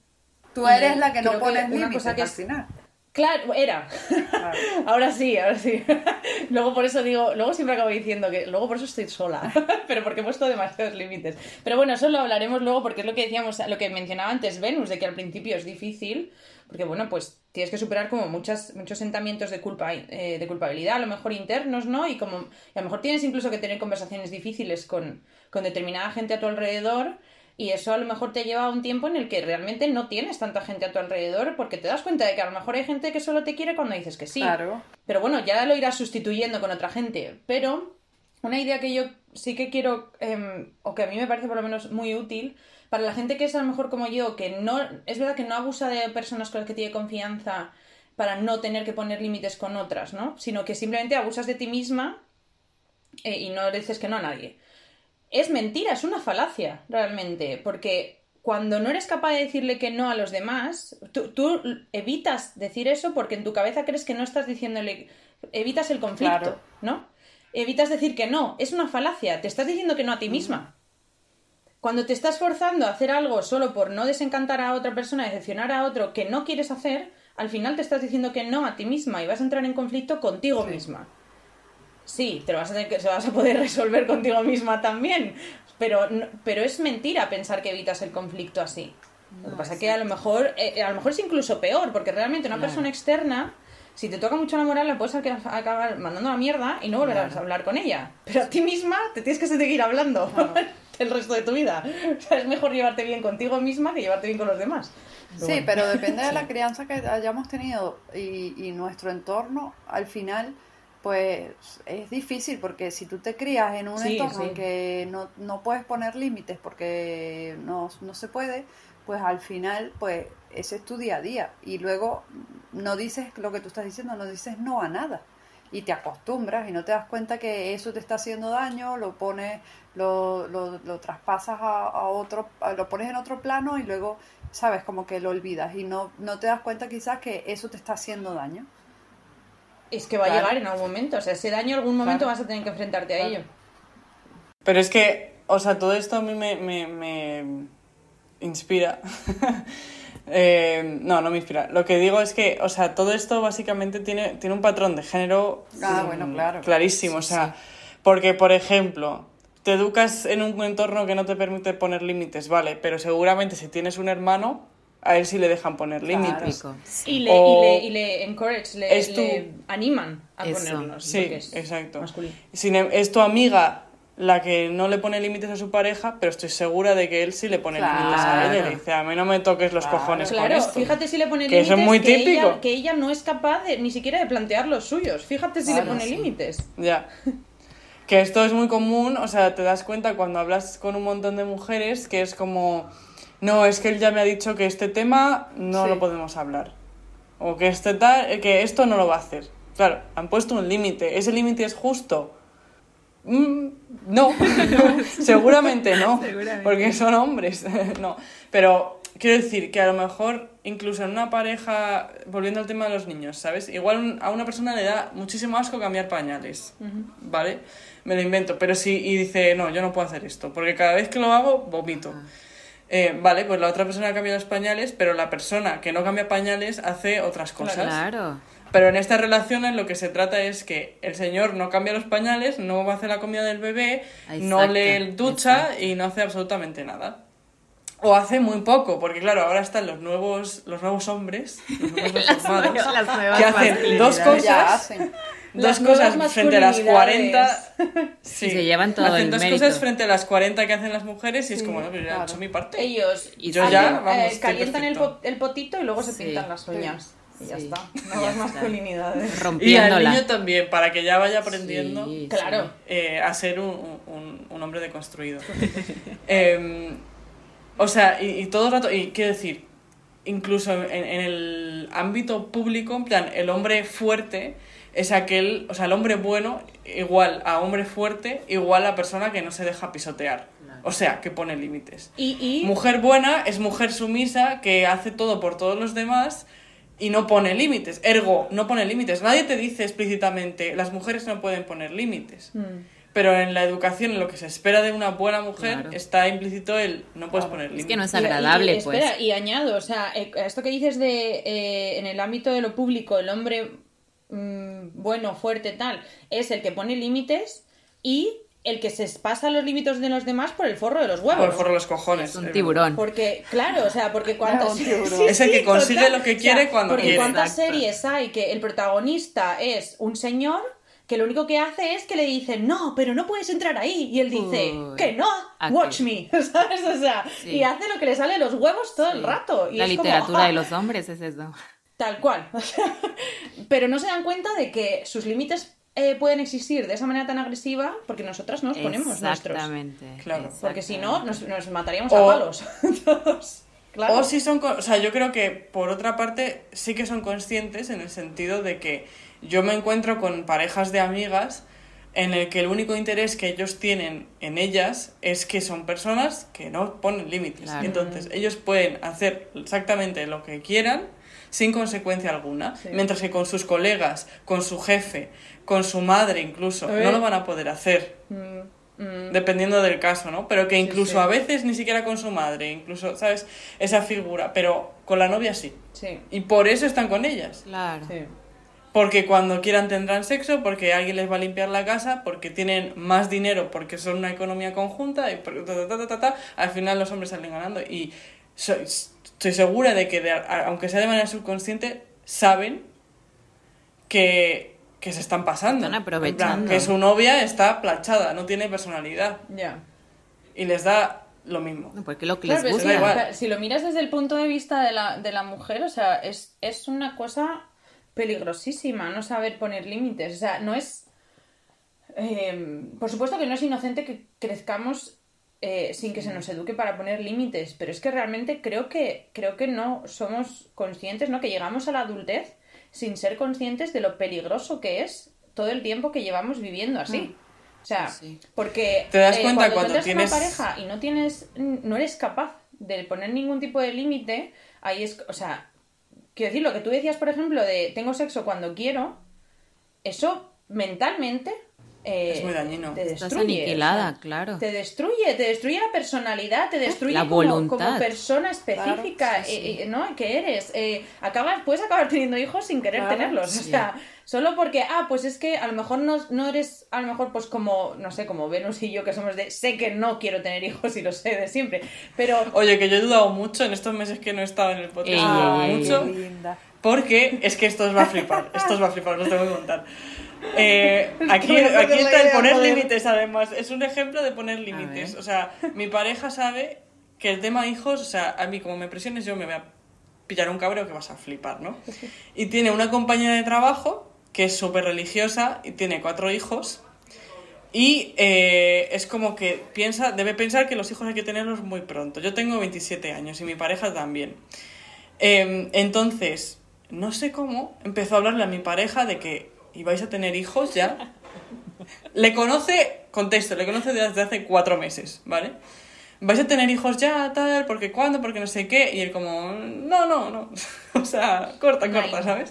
Tú eres la que no pones una límites cosa que al es- final. claro, era. Claro. *laughs* Ahora sí, ahora sí. *laughs* luego por eso digo, luego siempre acabo diciendo que luego por eso estoy sola, *laughs* pero porque he puesto demasiados límites. Pero bueno, eso lo hablaremos luego porque es lo que decíamos, lo que mencionaba antes Venus, de que al principio es difícil, porque bueno, pues tienes que superar como muchas, muchos sentimientos de culpa, eh, de culpabilidad, a lo mejor internos, ¿no? Y como y a lo mejor tienes incluso que tener conversaciones difíciles con, con determinada gente a tu alrededor. Y eso a lo mejor te lleva a un tiempo en el que realmente no tienes tanta gente a tu alrededor porque te das cuenta de que a lo mejor hay gente que solo te quiere cuando dices que sí. Claro. Pero bueno, ya lo irás sustituyendo con otra gente. Pero una idea que yo sí que quiero, em, o que a mí me parece por lo menos muy útil, para la gente que es a lo mejor como yo, que no, es verdad que no abusa de personas con las que tiene confianza para no tener que poner límites con otras, ¿no? Sino que simplemente abusas de ti misma eh, y no le dices que no a nadie. Es mentira, es una falacia, realmente, porque cuando no eres capaz de decirle que no a los demás, tú, tú evitas decir eso porque en tu cabeza crees que no estás diciéndole, evitas el conflicto, Claro. ¿no? Evitas decir que no, es una falacia, te estás diciendo que no a ti misma. Cuando te estás forzando a hacer algo solo por no desencantar a otra persona, decepcionar a otro que no quieres hacer, al final te estás diciendo que no a ti misma y vas a entrar en conflicto contigo misma. Sí, te lo vas a tener que, se vas a poder resolver contigo misma también, pero, no- pero es mentira pensar que evitas el conflicto así. Lo que pasa es que a lo mejor eh, a lo mejor es incluso peor, porque realmente una persona externa, si te toca mucho la moral, la puedes aca- acabar mandando a la mierda y no volverás a hablar con ella. Pero a ti misma te tienes que seguir hablando *laughs* el resto de tu vida. O sea, es mejor llevarte bien contigo misma que llevarte bien con los demás. Pero Sí, bueno. pero depende de la *laughs* crianza que hayamos tenido y, y nuestro entorno, al final, pues es difícil porque si tú te crías en un Sí, entorno sí. en que no, no puedes poner límites porque no, no se puede, pues al final, pues ese es tu día a día y luego no dices lo que tú estás diciendo, no dices no a nada y te acostumbras y no te das cuenta que eso te está haciendo daño, lo pones, lo, lo, lo traspasas a, a otro, a- lo pones en otro plano y luego, sabes, como que lo olvidas y no, no te das cuenta quizás que eso te está haciendo daño. Es que va Claro. a llegar en algún momento. O sea, ese daño en algún momento Claro. vas a tener que enfrentarte a ello. Pero es que, o sea, todo esto a mí me, me, me inspira. *laughs* Eh, no, no me inspira. Lo que digo es que, o sea, todo esto básicamente tiene, tiene un patrón de género Ah, mm, bueno, claro. clarísimo. o sea, porque, por ejemplo, te educas en un entorno que no te permite poner límites, vale, pero seguramente si tienes un hermano, a él sí le dejan poner límites. Y le, O- y le, y le encourage, le, Es tu- le animan a Eso. ponerlos. Sí, es exacto. masculino. Sin em- es tu amiga la que no le pone límites a su pareja, pero estoy segura de que él sí le pone Claro. límites a ella. Le dice, a mí no me toques los Claro. cojones con Claro, esto. fíjate si le pone Que eso límites es muy que, típico. ella, que ella no es capaz de, ni siquiera de plantear los suyos. Fíjate si Claro, le pone sí. límites. Ya. Que esto es muy común, o sea, te das cuenta cuando hablas con un montón de mujeres que es como, no, es que él ya me ha dicho que este tema no Sí. lo podemos hablar. O que este tal, que esto no lo va a hacer. Claro, han puesto un límite. ¿Ese límite es justo? Mm, no, *laughs* seguramente no, porque son hombres, *laughs* no. Pero quiero decir que a lo mejor, incluso en una pareja, volviendo al tema de los niños, ¿sabes? Igual a una persona le da muchísimo asco cambiar pañales, ¿vale? Me lo invento, pero si y dice, no, yo no puedo hacer esto, porque cada vez que lo hago, vomito. Eh, vale, pues la otra persona cambia los pañales, pero la persona que no cambia pañales hace otras cosas. Claro. Pero en estas relaciones lo que se trata es que el señor no cambia los pañales, no va a hacer la comida del bebé, no le ducha exacto. y no hace absolutamente nada. O hace muy poco, porque claro, ahora están los nuevos, los nuevos hombres, los nuevos *laughs* Las nuevas que hacen dos cosas, dos cosas frente a las 40. masculinidades. *laughs* Sí, se llevan todo Hacen el dos mérito. cosas frente a las 40 que hacen las mujeres y es como, no, pero ya he claro. hecho mi parte. Ellos Y yo ya, eh, vamos, calientan el, perfecto. po- el potito y luego se Sí. pintan las uñas. Y ya Sí. está. Nuevas está. masculinidades. Y al Rompiéndola. niño también, para que ya vaya aprendiendo. Sí, Claro. eh, a ser un, un- un hombre deconstruido. *laughs* Em, o sea, y, y todo el rato, y quiero decir, incluso en, en el ámbito público, en plan, el hombre fuerte es aquel, o sea, el hombre bueno igual a hombre fuerte, igual a persona que no se deja pisotear. O sea, que pone límites. Y, y Mujer buena es mujer sumisa que hace todo por todos los demás y no pone límites. Ergo, no pone límites. Nadie te dice explícitamente, las mujeres no pueden poner límites. Mm. Pero en la educación, en lo que se espera de una buena mujer, Claro. está implícito el no puedes poner límites. Es que no es Y- y- agradable, y, pues. Espera, y añado, o sea, eh, esto que dices de eh, en el ámbito de lo público, el hombre mm, bueno, fuerte, tal, es el que pone límites y el que se pasa los límites de los demás por el forro de los Por huevos. forro los cojones. Es un tiburón. Porque, claro, o sea, porque *laughs* cuántas... un tiburón. Sí, Es el que *laughs* sí, consigue lo que quiere cuando porque quiere. cuántas Exacto. series hay que el protagonista es un señor que lo único que hace es que le dicen, no, pero no puedes entrar ahí. Y él dice, Uy. que no, Aquí. watch me, *laughs* ¿sabes? O sea, Sí. y hace lo que le sale de los huevos todo el Sí. rato. Y La es como, literatura "Ah, de los hombres es eso. Tal cual. *laughs* Pero no se dan cuenta de que sus límites eh, pueden existir de esa manera tan agresiva porque nosotras nos ponemos nuestros. Exactamente. Claro. Porque si no, nos, nos mataríamos O- a palos. *laughs* Todos. Claro. O si son, o sea, yo creo que por otra parte sí que son conscientes en el sentido de que yo me encuentro con parejas de amigas en el que el único interés que ellos tienen en ellas es que son personas que no ponen límites. Claro. Entonces, ellos pueden hacer exactamente lo que quieran sin consecuencia alguna, Sí. mientras que con sus colegas, con su jefe, con su madre incluso, no lo van a poder hacer. Mm, mm. Dependiendo del caso, ¿no? Pero que incluso sí. a veces ni siquiera con su madre, incluso, ¿sabes? Esa figura, pero con la novia sí. Sí, Y por eso están con ellas. Claro. sí. Porque cuando quieran tendrán sexo, porque alguien les va a limpiar la casa, porque tienen más dinero, porque son una economía conjunta, y por- ta, ta, ta, ta, ta, ta, al final los hombres salen ganando. Y soy- estoy segura de que, de- aunque sea de manera subconsciente, saben que, que se están pasando. Están En plan, aprovechando. que su novia está planchada, no tiene personalidad. Ya. Y les da lo mismo. No, Porque lo que Claro, les gusta. que, igual. si lo miras desde el punto de vista de la, de la mujer, o sea, es, es una cosa peligrosísima no saber poner límites. O sea, no es. eh, por supuesto que no es inocente que crezcamos eh, sin que se nos eduque para poner límites, pero es que realmente creo que, creo que no somos conscientes, ¿no? Que llegamos a la adultez sin ser conscientes de lo peligroso que es todo el tiempo que llevamos viviendo así. O sea, Sí, sí. porque Te das eh, cuenta cuando, tienes- una pareja y no tienes, no eres capaz de poner ningún tipo de límite, ahí es, o sea, quiero decir, lo que tú decías, por ejemplo, de tengo sexo cuando quiero, eso mentalmente eh, Es muy dañino. Te Estás destruye, aniquilada, o sea, claro. Te destruye, te destruye la personalidad, te destruye La como, voluntad. como persona específica, Claro, sí, sí. eh, eh, ¿no? Que eres. Eh, acabas, puedes acabar teniendo hijos sin querer Claro, tenerlos. O sea, solo porque, ah, pues es que a lo mejor no, no eres, a lo mejor pues como, no sé, como Venus y yo que somos de, sé que no quiero tener hijos y lo sé de siempre, pero... Oye, que yo he dudado mucho en estos meses que no he estado en el podcast. Ey. mucho. Qué linda. Porque es que esto os va a flipar. Esto os va a flipar, os tengo que contar. Eh, aquí voy a perder aquí la está el poner límites, además. Es un ejemplo de poner límites. O sea, mi pareja sabe que el tema hijos, o sea, a mí como me presiones, yo me voy a pillar un cabreo que vas a flipar, ¿no? *laughs* Y tiene una compañera de trabajo que es súper religiosa y tiene cuatro hijos. Y eh, es como que piensa, debe pensar que los hijos hay que tenerlos muy pronto. Yo tengo 27 años y mi pareja también. Em, entonces, no sé cómo, empezó a hablarle a mi pareja de que ibais a tener hijos ya. *laughs* Le conoce, contexto, le conoce desde hace cuatro meses, ¿vale? vais a tener hijos ya, tal, porque cuándo, porque no sé qué. Y él como, no, no, no. *laughs* o sea, corta, corta, ¿sabes?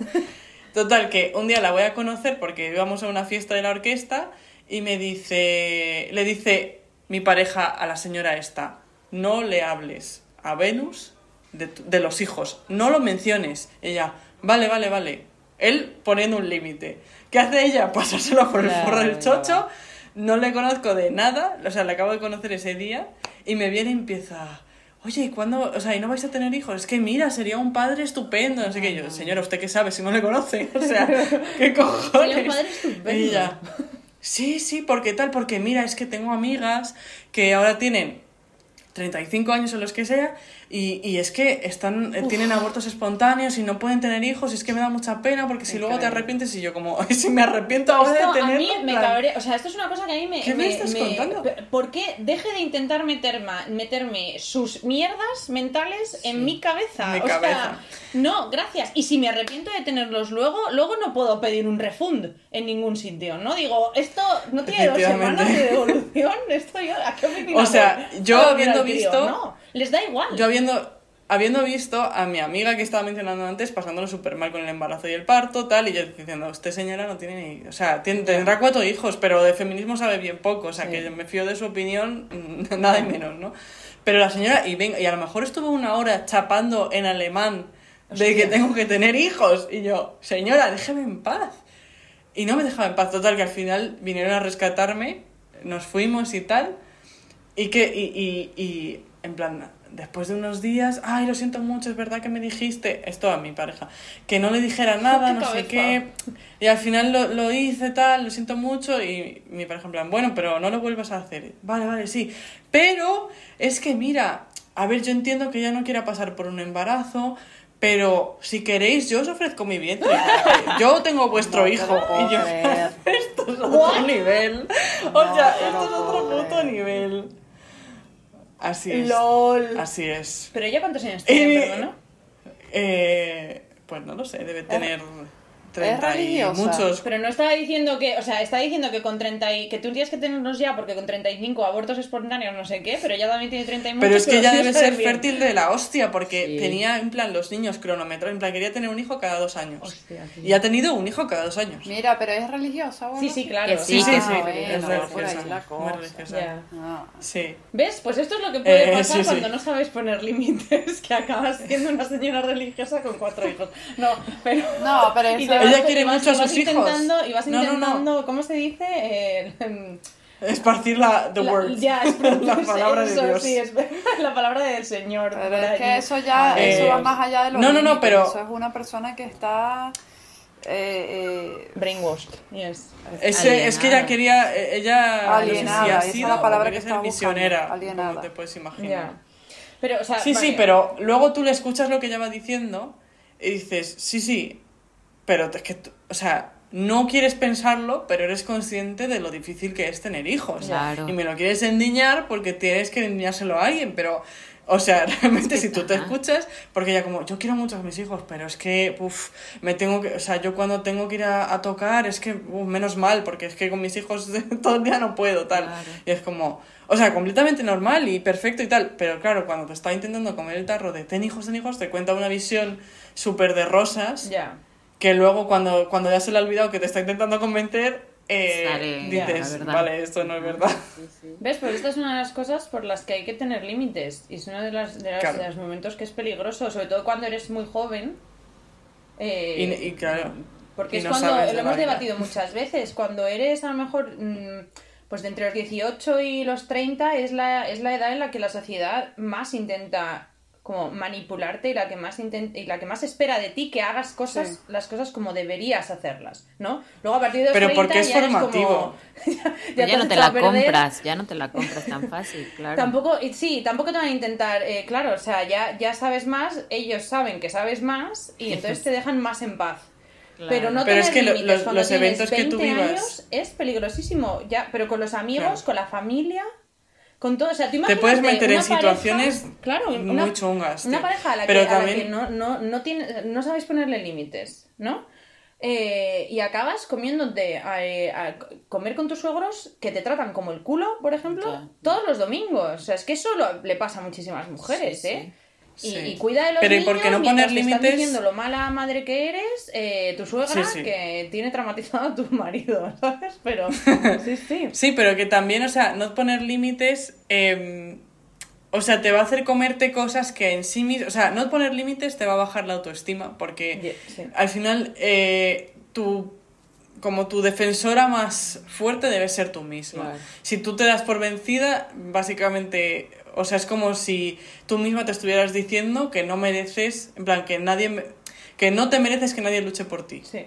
Total, que un día la voy a conocer porque íbamos a una fiesta de la orquesta y me dice, le dice mi pareja a la señora esta, no le hables a Venus de, los hijos, no lo menciones. Ella, vale, vale, vale. Él poniendo un límite. ¿Qué hace ella? *laughs* Pasárselo por el Claro, forro del chocho. No le conozco de nada, o sea, le acabo de conocer ese día y me viene y empieza, oye, ¿y cuándo? O sea, ¿y no vais a tener hijos? Es que mira, sería un padre estupendo. No sé qué. Yo, señora, ¿usted qué sabe si no le conoce? *laughs* O sea, ¿qué cojones? Sería un padre estupendo. Ella, sí, sí, porque tal, porque mira, es que tengo amigas que ahora tienen 35 años o los que sea, y, y es que están, eh, tienen abortos espontáneos y no pueden tener hijos, y es que me da mucha pena porque si luego te arrepientes y yo como, *laughs* si me arrepiento ahora Esto de a tenerlo. mí me cabrea, o sea, esto es una cosa que a mí me... ¿Qué me estás contando? ¿Por qué deje de intentar meterma- meterme sus mierdas mentales en mi cabeza? Mi o sea, no, gracias. Y si me arrepiento de tenerlos luego, luego no puedo pedir un refund en ningún sitio, ¿no? Digo, esto no tiene dos semanas de devolución, esto yo, ¿a qué O sea, yo ¿A volver habiendo visto- No, les da igual. Yo habiendo, habiendo visto a mi amiga que estaba mencionando antes pasándolo súper mal con el embarazo y el parto, tal, y yo diciendo, usted señora no tiene ni... O sea, tiene- tendrá cuatro hijos, pero de feminismo sabe bien poco, o sea, Sí. que me fío de su opinión, *laughs* nada y menos, ¿no? Pero la señora, y, venga, y a lo mejor estuvo una hora chapando en alemán de que tengo que tener hijos, y yo, señora, déjeme en paz. Y no me dejaba en paz, total, que al final vinieron a rescatarme, nos fuimos y tal, y que, y, y, y en plan, después de unos días, ay, lo siento mucho, es verdad que me dijiste, esto a mi pareja, que no le dijera *laughs* nada, no sé qué, y al final lo, lo hice tal, lo siento mucho, y mi pareja en plan, bueno, pero no lo vuelvas a hacer, vale, vale, sí, pero es que mira, a ver, yo entiendo que ella no quiera pasar por un embarazo, pero si queréis, yo os ofrezco mi vientre. *laughs* Yo tengo vuestro No hijo. Y yo, *laughs* esto es otro What? nivel. O No sea, esto es otro puto nivel. Así es. LOL. Así es. Pero ella cuántos años tiene, Eh, perdona? Eh, pues no lo sé, debe tener 30 y religiosa? muchos. Pero no estaba diciendo que, o sea, está diciendo que con 30 y que tú tienes que tenerlos ya porque con 35 abortos espontáneos no sé qué, pero ella también tiene 30 y muchos. Pero es que ella debe ser bien. fértil de la hostia, porque Sí. tenía en plan los niños cronometrados, en plan quería tener un hijo cada dos años. Hostia, sí. Y ha tenido un hijo cada dos años. Mira, pero es religiosa, o Sí, sí, claro. Que sí, Sí, que sí, sí. Ah, es bueno, religiosa. la Muy cosa. religiosa. Ah. Sí. ¿Ves? Pues esto es lo que puede Eh, pasar sí, sí. cuando no sabes poner límites, *laughs* que acabas siendo una señora religiosa con cuatro hijos. No, pero... No, pero *laughs* eso- vas- Ella quiere vas- mucho a sus hijos. intentando- Y vas No, no, no. intentando, ¿cómo se dice? Eh, Esparcir la the la- word. Ya, es *laughs* la *laughs* palabra de eso, Dios. Sí, es *laughs* la palabra del Señor. Pero es que eso ya, Eh, eso va más allá de lo no, no, no, pero- Eso es una persona que está... Eh, eh, Brainwashed, yes. Ese, es que ella quería, eh, ella Alienada, no sé si esa ha es sido la palabra que buscando, misionera, alienada. como te puedes imaginar. Ya. Pero, o sea, Sí, sí, vale. pero luego tú le escuchas lo que ella va diciendo y dices, sí, sí, pero es que, o sea, no quieres pensarlo, pero eres consciente de lo difícil que es tener hijos. Claro. Y me lo quieres endiñar porque tienes que endiñárselo a alguien, pero, o sea, *laughs* realmente si tú te escuchas, porque ella como, yo quiero mucho a mis hijos, pero es que, uff, me tengo que, o sea, yo cuando tengo que ir a, a tocar, es que, uf, menos mal, porque es que con mis hijos *laughs* todo el día no puedo, tal. Claro. Y es como, o sea, completamente normal y perfecto y tal, pero claro, cuando te está intentando comer el tarro de ten hijos, ten hijos, te cuenta una visión súper de rosas, Ya. Que luego cuando, cuando ya se le ha olvidado que te está intentando convencer, eh, Sale dices, vale, esto no es verdad. Sí, sí. *laughs* ¿Ves? Pues esta es una de las cosas por las que hay que tener límites. Y es uno de, las, de, las- Claro. de los momentos que es peligroso, sobre todo cuando eres muy joven. Eh, Y, y claro, Porque y es no cuando, lo hemos vida. debatido muchas veces, cuando eres a lo mejor, mm, pues de entre los 18 y los 30 es la, es la edad en la que la sociedad más intenta como manipularte y la que más intenta, y la que más espera de ti que hagas cosas, Sí. las cosas como deberías hacerlas, ¿no? Luego a partir de los Pero 30 porque es ya eres formativo. como- *laughs* Ya, te no te la compras, ya no te la compras tan fácil, *laughs* claro. Tampoco, sí, tampoco te van a intentar, eh, claro, o sea, ya, ya sabes más, ellos saben que sabes más y entonces te dejan más en paz. Claro. Pero no Pero tener es que los- cuando los tienes eventos que tú 20 vivas- años es peligrosísimo, ya, pero con los amigos, Claro. con la familia, con todo, o sea, tú Te puedes meter en una pareja- situaciones claro, una, muy chungas. una tío. pareja a la Pero que, a la también- que no, no, no, tiene, no sabes ponerle límites, ¿no? Eh, y acabas comiéndote a, a comer con tus suegros que te tratan como el culo, por ejemplo, todos los domingos. O sea, es que eso lo- le pasa a muchísimas mujeres, Sí, sí. Y, Sí. y cuida de los Pero ¿y niños por qué no poner límites? diciendo lo mala madre que eres, eh, tu suegra Sí, sí. que tiene traumatizado a tu marido, *laughs* ¿sabes? Pero sí, sí. *laughs* Sí, pero que también, o sea, no poner límites, eh, o sea, te va a hacer comerte cosas que en sí mismo, o sea, no poner límites te va a bajar la autoestima, porque al final eh, tu como tu defensora más fuerte debe ser tú misma. Si tú te das por vencida, básicamente, o sea, es como si tú misma te estuvieras diciendo que no mereces, en plan, que nadie, que no te mereces que nadie luche por ti. Sí.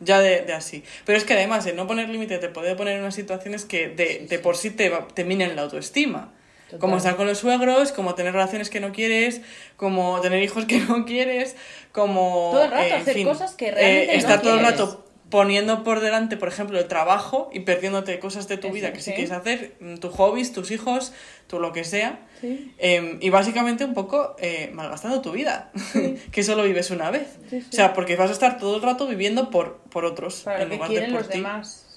Ya de, de así. Pero es que además el no poner límite te puede poner en unas situaciones que de, de por sí te, te minen la autoestima. Total. Como estar con los suegros, como tener relaciones que no quieres, como tener hijos que no quieres, como... Todo el rato eh, hacer fin, cosas que realmente no Estar todo el rato poniendo por delante, por ejemplo, el trabajo y perdiéndote cosas de tu vida que sí sí. quieres hacer, mm, tus hobbies, tus hijos, tu lo que sea. Sí. Eh, y básicamente un poco eh, malgastando tu vida, *laughs* que solo vives una vez. Sí, sí. O sea, porque vas a estar todo el rato viviendo por, por otros Para en lugar quieren de por ti.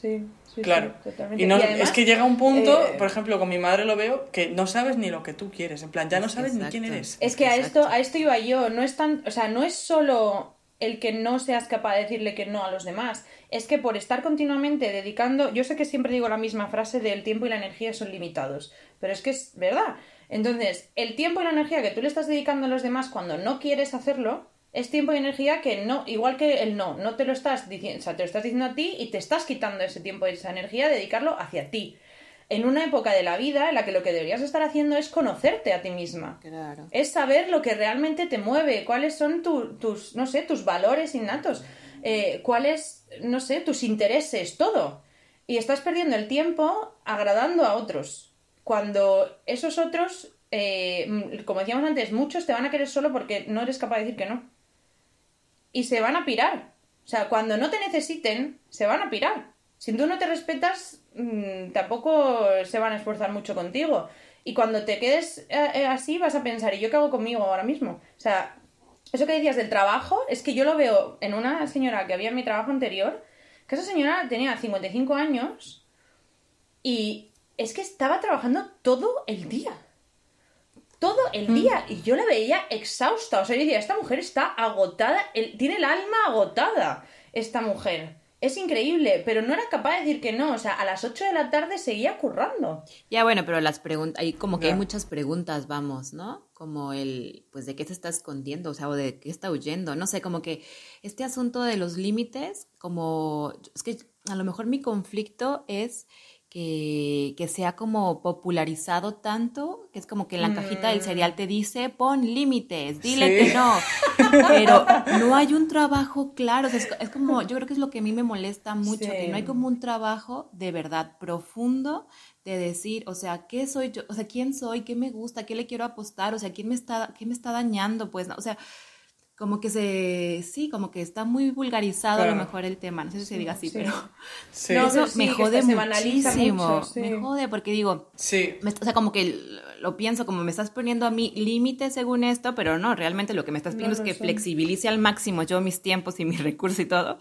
Sí, sí, Claro. sí, totalmente. y no, además, es que llega un punto, eh, por ejemplo, con mi madre lo veo, que no sabes ni lo que tú quieres. En plan, ya no Es- sabes ni quién eres. Es que a esto, a esto iba yo. No es tan, o sea, no es solo el que no seas capaz de decirle que no a los demás. Es que por estar continuamente dedicando, yo sé que siempre digo la misma frase del tiempo y la energía son limitados, pero es que es verdad. Entonces, el tiempo y la energía que tú le estás dedicando a los demás cuando no quieres hacerlo, es tiempo y energía que no, igual que el no, no te lo estás diciendo, o sea, te lo estás diciendo a ti y te estás quitando ese tiempo y esa energía de dedicarlo hacia ti. En una época de la vida en la que lo que deberías estar haciendo es conocerte a ti misma Claro. es saber lo que realmente te mueve, cuáles son tu- tus, no sé, tus valores innatos, eh, cuáles, no sé, tus intereses, todo. Y estás perdiendo el tiempo agradando a otros, cuando esos otros, eh, como decíamos antes, muchos te van a querer solo porque no eres capaz de decir que no. Y se van a pirar. O sea, cuando no te necesiten, se van a pirar. Si tú no te respetas, mm, tampoco se van a esforzar mucho contigo. Y cuando te quedes eh, eh, así, vas a pensar, ¿y yo qué hago conmigo ahora mismo? O sea, eso que decías del trabajo, es que yo lo veo en una señora que había en mi trabajo anterior, que esa señora tenía 55 años y es que estaba trabajando todo el día. Todo el día. Y yo la veía exhausta. O sea, yo decía, esta mujer está agotada, tiene el alma agotada, esta mujer. Es increíble, pero no era capaz de decir que no. O sea, a las 8 de la tarde seguía currando. Ya bueno, pero las preguntas, hay como que Ya. hay muchas preguntas, vamos, ¿no? Como el, pues, ¿de qué se está escondiendo? O sea, o de qué está huyendo. No sé, como que este asunto de los límites, como, es que a lo mejor mi conflicto es que, que sea como popularizado tanto, que es como que en la cajita del cereal te dice, pon límites, dile Sí. que no. *laughs* Pero no hay un trabajo claro. o sea, es, es como, yo creo que es lo que a mí me molesta mucho, que no hay como un trabajo de verdad profundo de decir, o sea, ¿qué soy yo? O sea, ¿quién soy? ¿Qué me gusta? ¿Qué le quiero apostar? O sea, ¿quién me está, qué me está dañando? Pues, no, o sea, como que se, sí, como que está muy vulgarizado a lo mejor el tema, no sé si se diga así, Sí. pero Sí, No, eso sí, me jode muchísimo, mucho, me jode porque digo, sí. me- o sea, como que lo pienso, como me estás poniendo a mí límites según esto, pero no, realmente lo que me estás No pidiendo es que son. flexibilice al máximo yo mis tiempos y mis *laughs* recursos y todo.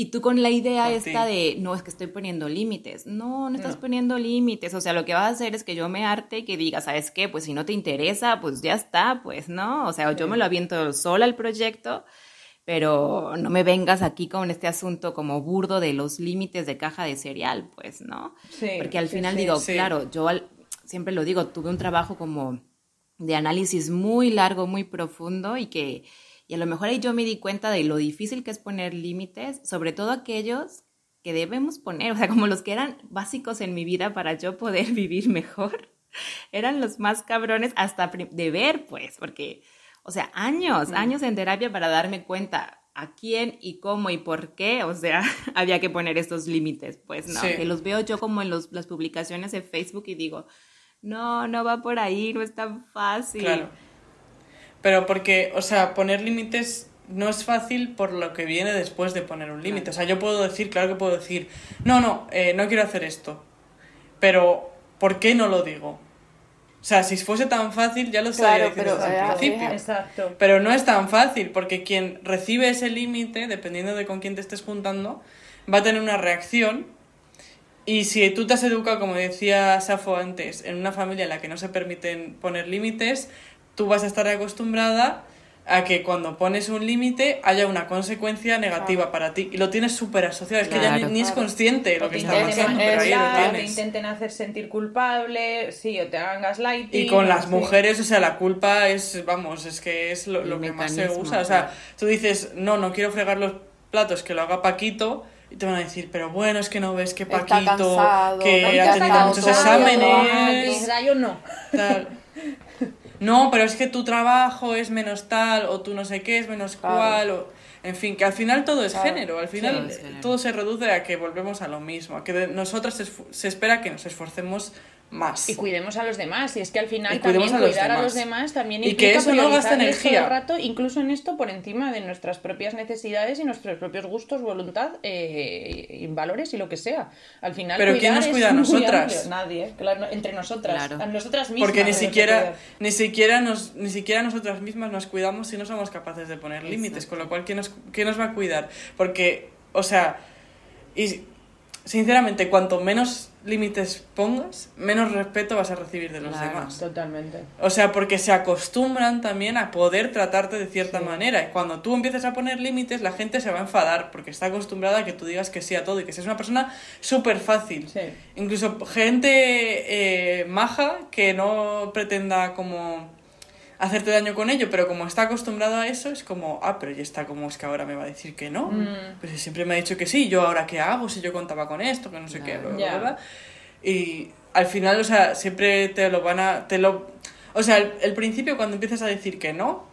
Y tú con la idea Por esta ti. de, no, es que estoy poniendo límites. No, no estás No. poniendo límites. O sea, lo que vas a hacer es que yo me arte y que diga, ¿sabes qué? Pues si no te interesa, pues ya está, pues no. O sea, yo me lo aviento sola al proyecto, pero no me vengas aquí con este asunto como burdo de los límites de caja de cereal, pues, ¿no? Sí, Porque al final sí. digo, claro, yo al- siempre lo digo, tuve un trabajo como de análisis muy largo, muy profundo y que y a lo mejor ahí yo me di cuenta de lo difícil que es poner límites, sobre todo aquellos que debemos poner, o sea, como los que eran básicos en mi vida para yo poder *laughs* vivir mejor, eran los más cabrones hasta de ver, pues, porque, o sea, años, años en terapia para darme cuenta a quién y cómo y por qué, o sea, *laughs* había que poner estos límites, pues, no, Sí. que los veo yo como en los, las publicaciones de Facebook y digo, no, no va por ahí, no es tan fácil. Claro. Pero porque, o sea, poner límites no es fácil por lo que viene después de poner un límite. O sea, yo puedo decir, claro que puedo decir, no, no, eh, no quiero hacer esto. Pero, ¿por qué no lo digo? O sea, si fuese tan fácil, ya lo estaría Claro, diciendo pero, desde el principio. Exacto. Pero no es tan fácil, porque quien recibe ese límite, dependiendo de con quién te estés juntando, va a tener una reacción. Y si tú te has educado, como decía Safo antes, en una familia en la que no se permiten poner límites, tú vas a estar acostumbrada a que cuando pones un límite haya una consecuencia negativa para ti. Y lo tienes súper asociado. Es que ya ni, Claro. ni es Claro. consciente de lo que está pasando, pero ahí lo manipular, te tienes. intenten hacer sentir culpable, sí, o te hagan gaslighting. Y con las sí. mujeres, o sea, la culpa es, vamos, es que es lo, lo que más se usa. O sea, claro. tú dices, no, no quiero fregar los platos, que lo haga Paquito, y te van a decir, pero bueno, es que no ves que Está Paquito, cansado, que ha está tenido muchos exámenes, yo no. tal. *laughs* No, pero es que tu trabajo es menos tal, o tu no sé qué es menos Claro. cual, o... En fin, que al final todo es Claro. género, al final Sí, todo se reduce a que volvemos a lo mismo, a que de nosotras se, se espera que nos esforcemos más. Y cuidemos a los demás. Y es que al final Y también a los cuidar a los demás también Y que implica eso no gasta el energía. rato, incluso en esto por encima de nuestras propias necesidades y nuestros propios gustos, voluntad, eh, y valores y lo que sea. Al final Pero ¿quién nos cuida a nosotras? Nadie, claro, entre nosotras, Claro. a nosotras mismas. Porque ni siquiera, ni siquiera nos, ni siquiera nosotras mismas nos cuidamos si no somos capaces de poner límites, con lo cual ¿quién nos, quién nos va a cuidar? Porque, o sea, y sinceramente, cuanto menos límites pongas, menos respeto vas a recibir de los Claro. demás. Totalmente. O sea, porque se acostumbran también a poder tratarte de cierta manera. Y cuando tú empiezas a poner límites, la gente se va a enfadar porque está acostumbrada a que tú digas que sí a todo y que seas una persona súper fácil. Sí. Incluso gente eh, maja que no pretenda como hacerte daño con ello, pero como está acostumbrado a eso, es como, ah, pero ya está, como es que ahora me va a decir que no. Mm. Pues si siempre me ha dicho que sí, yo ahora qué hago, si yo contaba con esto, que no sé qué, bla, bla, Ya. bla. Y al final, o sea, siempre te lo van a... Te lo, o sea, el, el principio cuando empiezas a decir que no,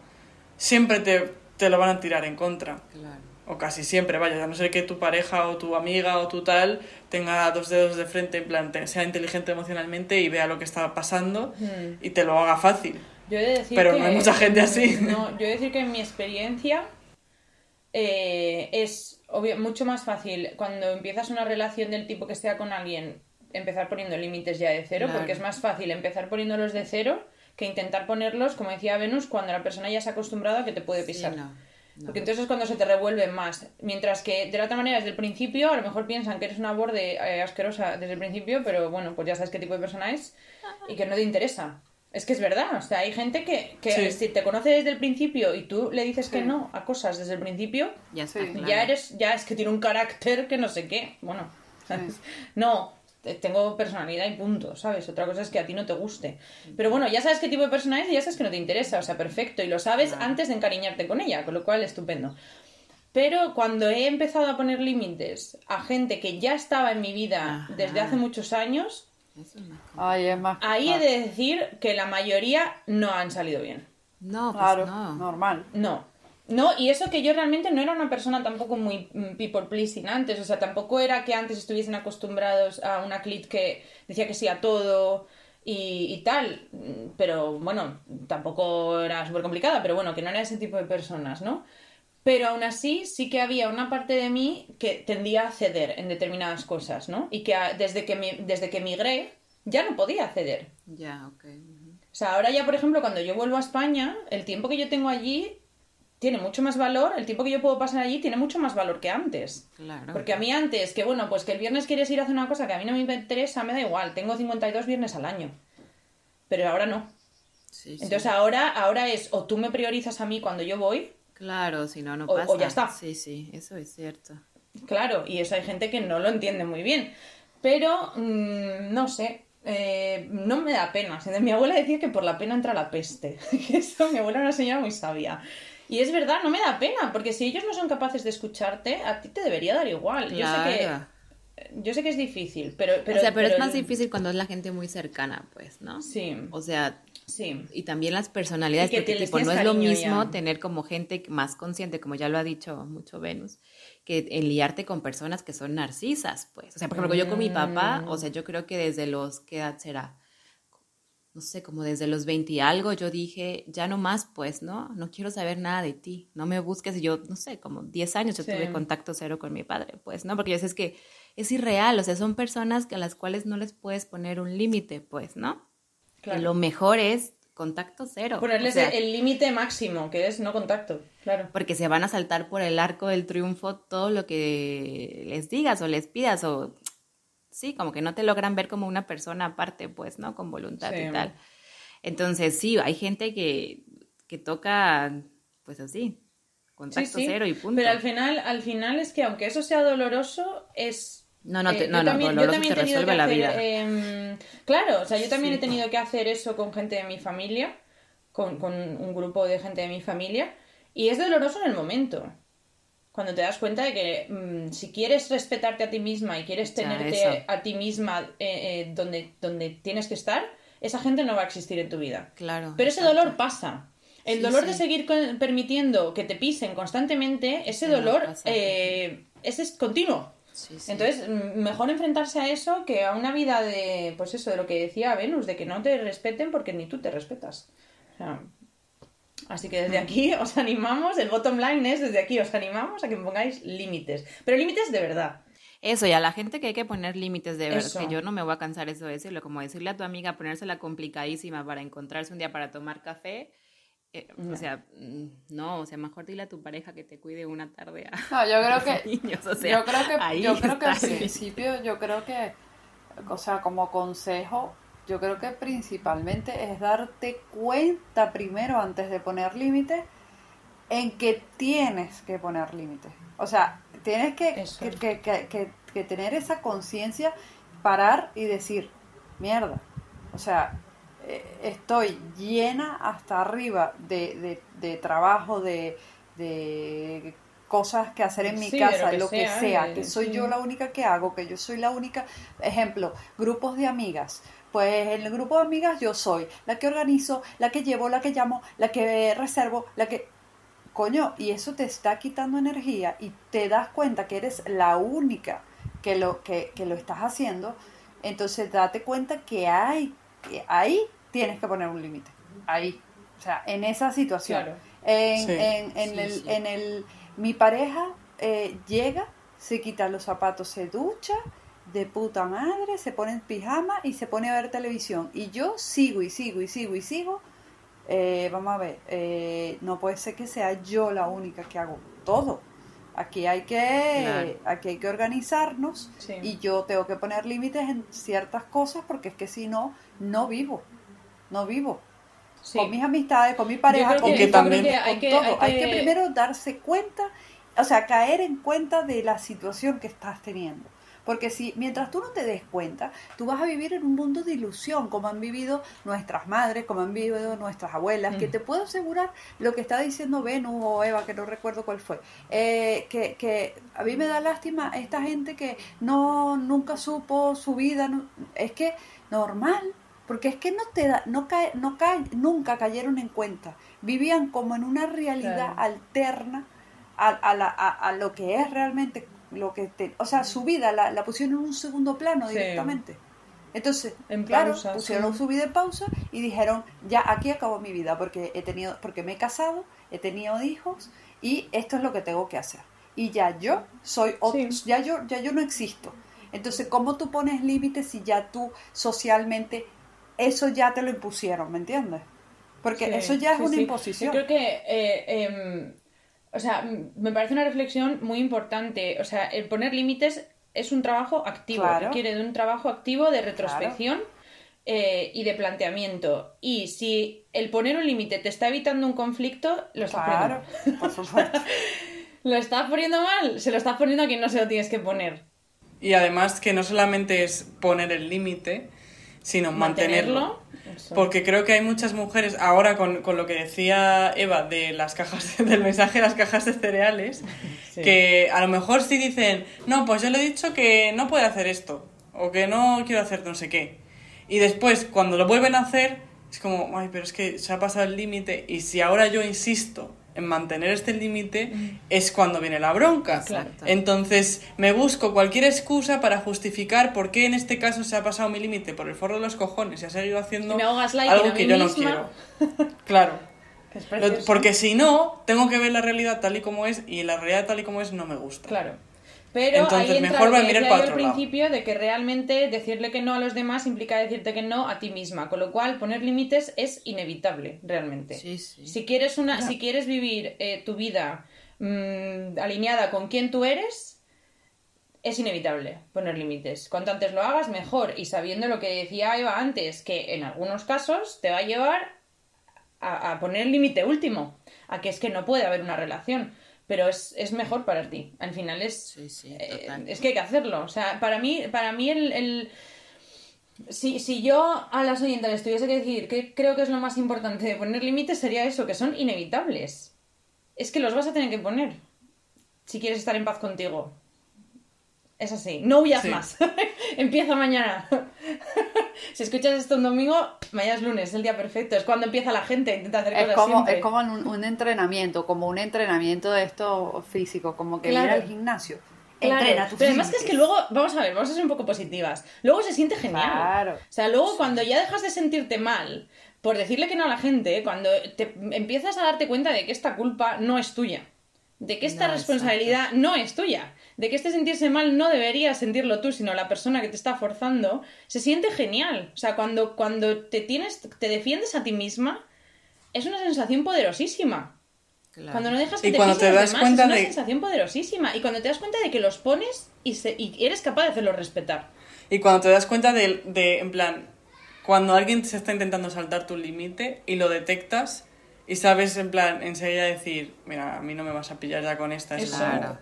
siempre te, te lo van a tirar en contra. Claro. O casi siempre, vaya, a no ser que tu pareja o tu amiga o tu tal tenga dos dedos de frente, en plan, sea inteligente emocionalmente y vea lo que está pasando Mm. y te lo haga fácil. Yo he de decir Pero que- no hay mucha gente así. *laughs* No, yo he de decir que en mi experiencia eh, es obvio- mucho más fácil cuando empiezas una relación del tipo que sea con alguien empezar poniendo límites ya de cero, Claro. porque es más fácil empezar poniéndolos de cero que intentar ponerlos, como decía Venus, cuando la persona ya se ha acostumbrado a que te puede Sí, pisar. no, no. Porque entonces es cuando se te revuelve más. Mientras que de la otra manera, desde el principio, a lo mejor piensan que eres una borde eh, asquerosa desde el principio, pero bueno, pues ya sabes qué tipo de persona es y que no te interesa. Es que es verdad, o sea, hay gente que, que Sí. si te conoce desde el principio y tú le dices que no a cosas desde el principio, Ya está, claro. eres, ya es que tiene un carácter que no sé qué. Bueno, ¿sabes? no, te- tengo personalidad y punto, ¿sabes? Otra cosa es que a ti no te guste. Pero bueno, ya sabes qué tipo de persona es y ya sabes que no te interesa, o sea, perfecto. Y lo sabes Claro. antes de encariñarte con ella, con lo cual estupendo. Pero cuando he empezado a poner límites a gente que ya estaba en mi vida Ajá. desde hace muchos años, Eso es más Ay, es más. ahí ah, he de decir que la mayoría no han salido bien. No, pues Claro, no. normal. No. No, y eso que yo realmente no era una persona tampoco muy mm, people pleasing antes, o sea, tampoco era que antes estuviesen acostumbrados a una clit que decía que sí a todo y, y tal, Mm, pero bueno, tampoco era súper complicada, pero bueno, que no era ese tipo de personas, ¿no? Pero aún así sí que había una parte de mí que tendía a ceder en determinadas cosas, ¿no? Y que desde que, mi- desde que migré ya no podía ceder. Ya, ok. O sea, ahora ya, por ejemplo, cuando yo vuelvo a España, el tiempo que yo tengo allí tiene mucho más valor, el tiempo que yo puedo pasar allí tiene mucho más valor que antes. Claro. Porque a mí antes, que bueno, pues que el viernes quieres ir a hacer una cosa que a mí no me interesa, me da igual, tengo 52 viernes al año. Pero ahora no. Sí, sí. Entonces ahora, ahora es o tú me priorizas a mí cuando yo voy, Claro, si no, no O- o pasa. ya está. Sí, sí, eso es cierto. Claro, y eso hay gente que no lo entiende muy bien. Pero, mm, no sé, eh, no me da pena. Mi abuela decía que por la pena entra la peste. *laughs* Eso, mi abuela era una señora muy sabia. Y es verdad, no me da pena, porque si ellos no son capaces de escucharte, a ti te debería dar igual. Yo sé que yo sé que es difícil, pero pero, o sea, pero, es más difícil cuando es la gente muy cercana, pues, ¿no? Sí, O sea, sí. y también las personalidades, que porque tipo, no es lo mismo ya. tener como gente más consciente, como ya lo ha dicho mucho Venus, que en liarte con personas que son narcisas, pues. O sea, por ejemplo, yo con mi papá, Mm. o sea, yo creo que desde los, ¿qué edad será? No sé, como desde los 20 y algo, yo dije, ya no más, pues, ¿no? No quiero saber nada de ti, no me busques. Y yo, no sé, como 10 años yo Sí. tuve contacto cero con mi padre, pues, ¿no? Porque yo sé es que es irreal, o sea, son personas que a las cuales no les puedes poner un límite, pues, ¿no? Claro. Lo mejor es contacto cero. Ponerles o sea, el límite máximo, que es no contacto. Claro. Porque se van a saltar por el arco del triunfo todo lo que les digas o les pidas o sí, como que no te logran ver como una persona aparte, pues, ¿no? Con voluntad Sí. y tal. Entonces, sí, hay gente que, que toca, pues así, contacto Sí, sí, cero y punto. Pero al final, al final es que aunque eso sea doloroso, es No, no, te- Eh, no, yo no, también- también te he tenido resuelve que la hacer, vida. em, claro, o sea, yo también Sí. he tenido que hacer eso con gente de mi familia, con, con un grupo de gente de mi familia, y es doloroso en el momento. Cuando te das cuenta de que mm, si quieres respetarte a ti misma y quieres tenerte a ti misma eh, eh, donde, donde tienes que estar, esa gente no va a existir en tu vida. Claro. Pero ese exacto. dolor pasa. El Sí, dolor de seguir con- permitiendo que te pisen constantemente, ese no dolor eh, ese es continuo. Sí, sí. Entonces, mm, mejor enfrentarse a eso que a una vida de, pues eso, de lo que decía Venus, de que no te respeten porque ni tú te respetas. O sea, así que Mm. desde aquí os animamos, el bottom line es, desde aquí os animamos a que pongáis límites. Pero límites de verdad. Eso, y a la gente que hay que poner límites de verdad, que yo no me voy a cansar eso de decirlo, como decirle a tu amiga ponérsela complicadísima para encontrarse un día para tomar café, eh, o sea, mm, no, o sea, mejor dile a tu pareja que te cuide una tarde a No, yo creo los que niños, o sea, yo creo que yo creo que al principio yo creo que o sea como consejo yo creo que principalmente es darte cuenta primero antes de poner límites en que tienes que poner límites. O sea tienes que, que, que- que- tener esa conciencia parar y decir mierda o sea estoy llena hasta arriba de, de- de trabajo de, de cosas que hacer en mi Sí, casa, lo que lo que sea, que soy sí. yo la única que hago, que yo soy la única, ejemplo, grupos de amigas. Pues en el grupo de amigas yo soy la que organizo, la que llevo, la que llamo, la que reservo, la que... Coño, y eso te está quitando energía y te das cuenta que eres la única que lo, que, que lo estás haciendo, entonces date cuenta que hay, que ahí tienes que poner un límite. Ahí. O sea, en esa situación. Claro. En, Sí. en, en Sí, el, sí. en el, mi pareja eh, llega, se quita los zapatos, se ducha de puta madre, se pone en pijama y se pone a ver televisión. Y yo sigo y sigo y sigo y sigo. Eh, vamos a ver, eh, no puede ser que sea yo la única que hago todo. Aquí hay que, Claro. aquí hay que organizarnos Sí. y yo tengo que poner límites en ciertas cosas porque es que si no, no vivo. No vivo Sí. con mis amistades, con mi pareja, con, que- que hay con que- todo. hay Hay que... primero darse cuenta, o sea, caer en cuenta de la situación que estás teniendo. Porque si mientras tú no te des cuenta, tú vas a vivir en un mundo de ilusión, como han vivido nuestras madres, como han vivido nuestras abuelas, que Mm. te puedo asegurar lo que está diciendo Venus o Eva, que no recuerdo cuál fue, eh, que, que a mí me da lástima esta gente que no nunca supo su vida, no- es que normal, porque es que no te da, no cae, no cae, nunca cayeron en cuenta, vivían como en una realidad Claro. alterna a, a, la- a- a lo que es realmente lo que te, o sea, su vida la, la pusieron en un segundo plano Sí. directamente. Entonces, En claro, pausa, pusieron sí. su vida en pausa y dijeron, ya aquí acabó mi vida porque he tenido, porque me he casado, he tenido hijos y esto es lo que tengo que hacer. Y ya yo soy ot- Sí. ya yo, ya yo no existo. Entonces, ¿cómo tú pones límites si ya tú socialmente eso ya te lo impusieron, ¿me entiendes? Porque Sí, eso ya es sí, una sí. imposición. Yo creo que, eh, em, o sea, me parece una reflexión muy importante. O sea, el poner límites es un trabajo activo, Claro. requiere de un trabajo activo de retrospección eh, y de planteamiento. Y si el poner un límite te está evitando un conflicto, lo estás poniendo Claro, por *laughs* supuesto. ¿Lo estás poniendo mal? Se lo estás poniendo a quien no se lo tienes que poner. Y además que no solamente es poner el límite, sino mantenerlo. Porque creo que hay muchas mujeres, ahora con, con lo que decía Eva de las cajas, *laughs* del mensaje de las cajas de cereales, *laughs* Sí. que a lo mejor sí dicen, no, pues yo le he dicho que no puede hacer esto, o que no quiero hacer no sé qué. Y después, cuando lo vuelven a hacer, es como, ay, pero es que se ha pasado el límite, y si ahora yo insisto en mantener este límite, es cuando viene la bronca. Entonces, me busco cualquier excusa para justificar por qué en este caso se ha pasado mi límite por el forro de los cojones y ha seguido haciendo algo que yo no quiero. *laughs* Claro. Es porque si no, tengo que ver la realidad tal y como es y la realidad tal y como es no me gusta. Claro. Pero Entonces, ahí entra mejor lo que mirar decía para yo al otro lado. principio de que realmente decirle que no a los demás implica decirte que no a ti misma, con lo cual poner límites es inevitable realmente. Sí, sí. Si quieres una, si quieres vivir eh, tu vida mm, alineada con quien tú eres, es inevitable poner límites. Cuanto antes lo hagas, mejor. Y sabiendo lo que decía Eva antes, que en algunos casos te va a llevar a, a poner el límite último, a que es que no puede haber una relación. Pero es, es mejor para ti. Al final es, Sí, sí, eh, es que hay que hacerlo. O sea, para mí, para mí el, el- si, si yo a las oyentes les tuviese que decir que creo que es lo más importante de poner límites, sería eso, que son inevitables. Es que los vas a tener que poner. si quieres estar en paz contigo. Es así, no huyas Sí. más. *laughs* empieza mañana. *laughs* si escuchas esto un domingo, mañana es lunes, es el día perfecto. Es cuando empieza la gente, intenta hacer Es cosas como, siempre. es como un, un entrenamiento, como un entrenamiento de esto físico, como que Claro. ir al gimnasio. Claro, Entrena tus pero además que es que luego, vamos a ver, vamos a ser un poco positivas. Luego se siente genial. Claro. O sea, luego cuando ya dejas de sentirte mal por decirle que no a la gente, cuando te empiezas a darte cuenta de que esta culpa no es tuya, de que esta No, responsabilidad no es tuya, de que este sentirse mal no deberías sentirlo tú, sino la persona que te está forzando, se siente genial. O sea, cuando, cuando te tienes, te defiendes a ti misma, es una sensación poderosísima. Claro. Cuando no dejas que Y te cuando te das demás, cuenta es una de- sensación poderosísima. Y cuando te das cuenta de que los pones y, se- y eres capaz de hacerlos respetar. Y cuando te das cuenta de, de, en plan, cuando alguien se está intentando saltar tu límite y lo detectas y sabes, en plan, enseguida decir, mira, a mí no me vas a pillar ya con esta. es como- Claro.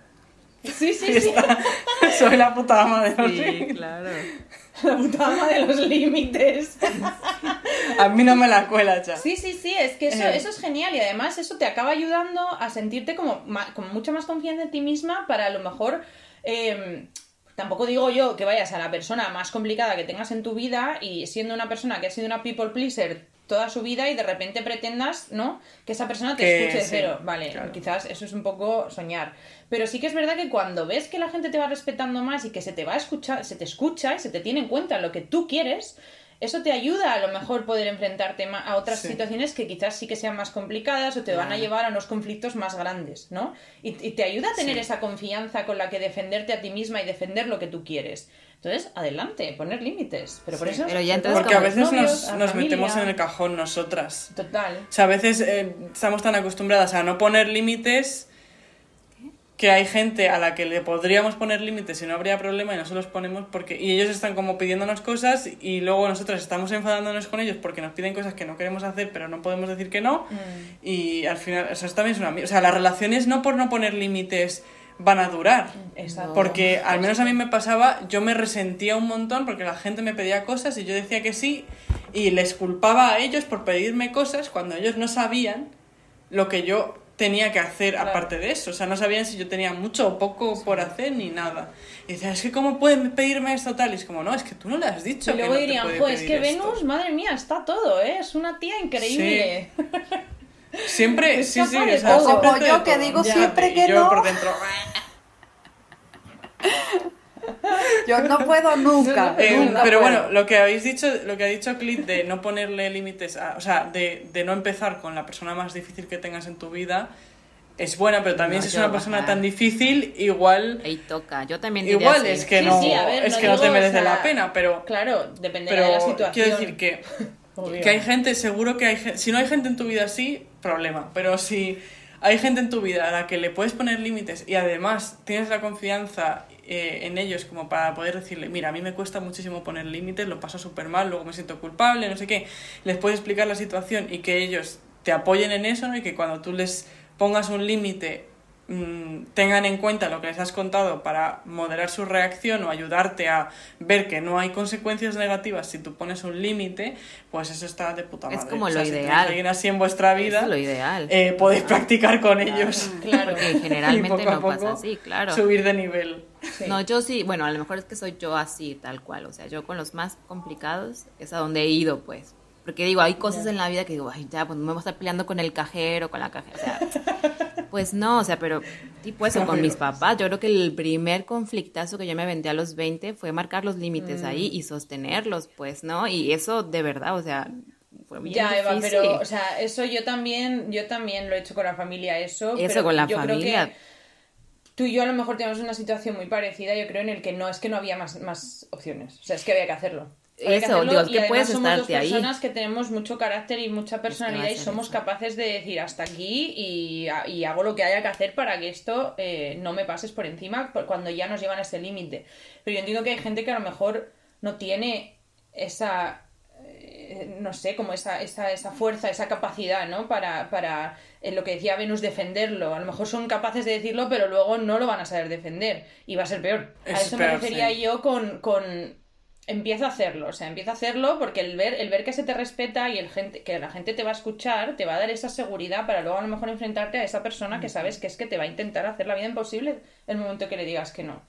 Sí, sí, sí. *laughs* Soy la puta ama de los Sí, límites. claro. *laughs* La puta ama de los límites. A mí no me la cuela ya. Sí, sí, sí, es que eso, Eh. eso es genial y además eso te acaba ayudando a sentirte como con mucha más confianza en ti misma para a lo mejor... eh, tampoco digo yo que vayas a la persona más complicada que tengas en tu vida y siendo una persona que ha sido una people pleaser toda su vida y de repente pretendas, ¿no? Que esa persona te Que escuche de sí, cero. Vale, claro. quizás eso es un poco soñar. Pero sí que es verdad que cuando ves que la gente te va respetando más y que se te va a escuchar, se te escucha y se te tiene en cuenta lo que tú quieres, eso te ayuda a lo mejor poder enfrentarte a otras Sí. situaciones que quizás sí que sean más complicadas o te van a llevar a unos conflictos más grandes, ¿no? Y, y te ayuda a tener Sí. esa confianza con la que defenderte a ti misma y defender lo que tú quieres. Entonces, adelante, poner límites. Pero por Sí. eso... Pero ya entonces Porque a veces novios, nos, la nos metemos en el cajón nosotras. Total. O sea, a veces eh, estamos tan acostumbradas a no poner límites que hay gente a la que le podríamos poner límites y no habría problema y no se los ponemos porque y ellos están como pidiéndonos cosas y luego nosotros estamos enfadándonos con ellos porque nos piden cosas que no queremos hacer pero no podemos decir que no Mm. y al final eso también es una o sea las relaciones no por no poner límites van a durar Exacto. porque al menos a mí me pasaba, yo me resentía un montón porque la gente me pedía cosas y yo decía que sí y les culpaba a ellos por pedirme cosas cuando ellos no sabían lo que yo tenía que hacer Claro. aparte de eso. O sea, no sabían si yo tenía mucho o poco por hacer ni nada. Y decía, es que ¿cómo pueden pedirme esto tal? Y es como, no, es que tú no le has dicho Y que luego no te dirían, jo, es que esto". Venus, madre mía, está todo, ¿eh? Es una tía increíble. *laughs* Siempre, Es sí, sí, o sea, todo. siempre Como yo que todo. digo Ya, siempre que yo no. por dentro... *laughs* Yo no puedo nunca. Eh, nunca pero puedo. bueno, lo que habéis dicho, lo que ha dicho Clint de no ponerle límites, a- o sea, de, de no empezar con la persona más difícil que tengas en tu vida, es buena, pero también No, si es una persona tan difícil, igual, Ahí toca. Yo también diría igual así. es que Sí, no, sí, ver, es no que no te merece o sea, la pena, pero, Claro, dependerá de la situación. quiero decir que, *laughs* Obvio. que hay gente, seguro que hay si no hay gente en tu vida así, problema, pero si hay gente en tu vida a la que le puedes poner límites y además tienes la confianza eh, en ellos como para poder decirle, mira, a mí me cuesta muchísimo poner límites, lo paso súper mal, luego me siento culpable, no sé qué, les puedes explicar la situación y que ellos te apoyen en eso ¿no? y que cuando tú les pongas un límite mm, tengan en cuenta lo que les has contado para moderar su reacción o ayudarte a ver que no hay consecuencias negativas si tú pones un límite, pues eso está de puta Es madre. como O sea, lo si ideal. así en vuestra vida, es lo ideal. eh, podéis practicar con ellos. *laughs* Claro. Porque y generalmente no pasa así, claro. Subir de nivel. Sí. No, yo sí, bueno, a lo mejor es que soy yo así, tal cual. O sea, yo con los más complicados es a donde he ido, pues. Porque digo, hay cosas Ya. en la vida que digo, ay, ya, pues no me voy a estar peleando con el cajero, con la cajera. O sea, *laughs* pues no, o sea, pero tipo eso, con mis papás. Yo creo que el primer conflictazo que yo me aventé a los 20 fue marcar los límites Mm. ahí y sostenerlos, pues, ¿no? Y eso de verdad, o sea, fue bien Ya, Eva, difícil. pero, o sea, eso yo también, yo también lo he hecho con la familia, eso. Eso pero con la yo creo familia. que tú y yo a lo mejor tenemos una situación muy parecida, yo creo, en el que no, es que no había más, más opciones. O sea, es que había que hacerlo. Que Eso, hacerlo digo, es y que además puedes somos dos estarte ahí. personas que tenemos mucho carácter y mucha personalidad y somos eso. capaces de decir hasta aquí y, y hago lo que haya que hacer para que esto eh, no me pases por encima cuando ya nos llevan a ese límite. Pero yo entiendo que hay gente que a lo mejor no tiene esa eh, no sé, como esa, esa, esa fuerza, esa capacidad, ¿no? Para, para en lo que decía Venus, defenderlo. A lo mejor son capaces de decirlo, pero luego no lo van a saber defender y va a ser peor. A Es eso me refería yo con, con empieza a hacerlo, o sea, empieza a hacerlo porque el ver, el ver que se te respeta y el gente, que la gente te va a escuchar, te va a dar esa seguridad para luego a lo mejor enfrentarte a esa persona que sabes que es que te va a intentar hacer la vida imposible el momento que le digas que no.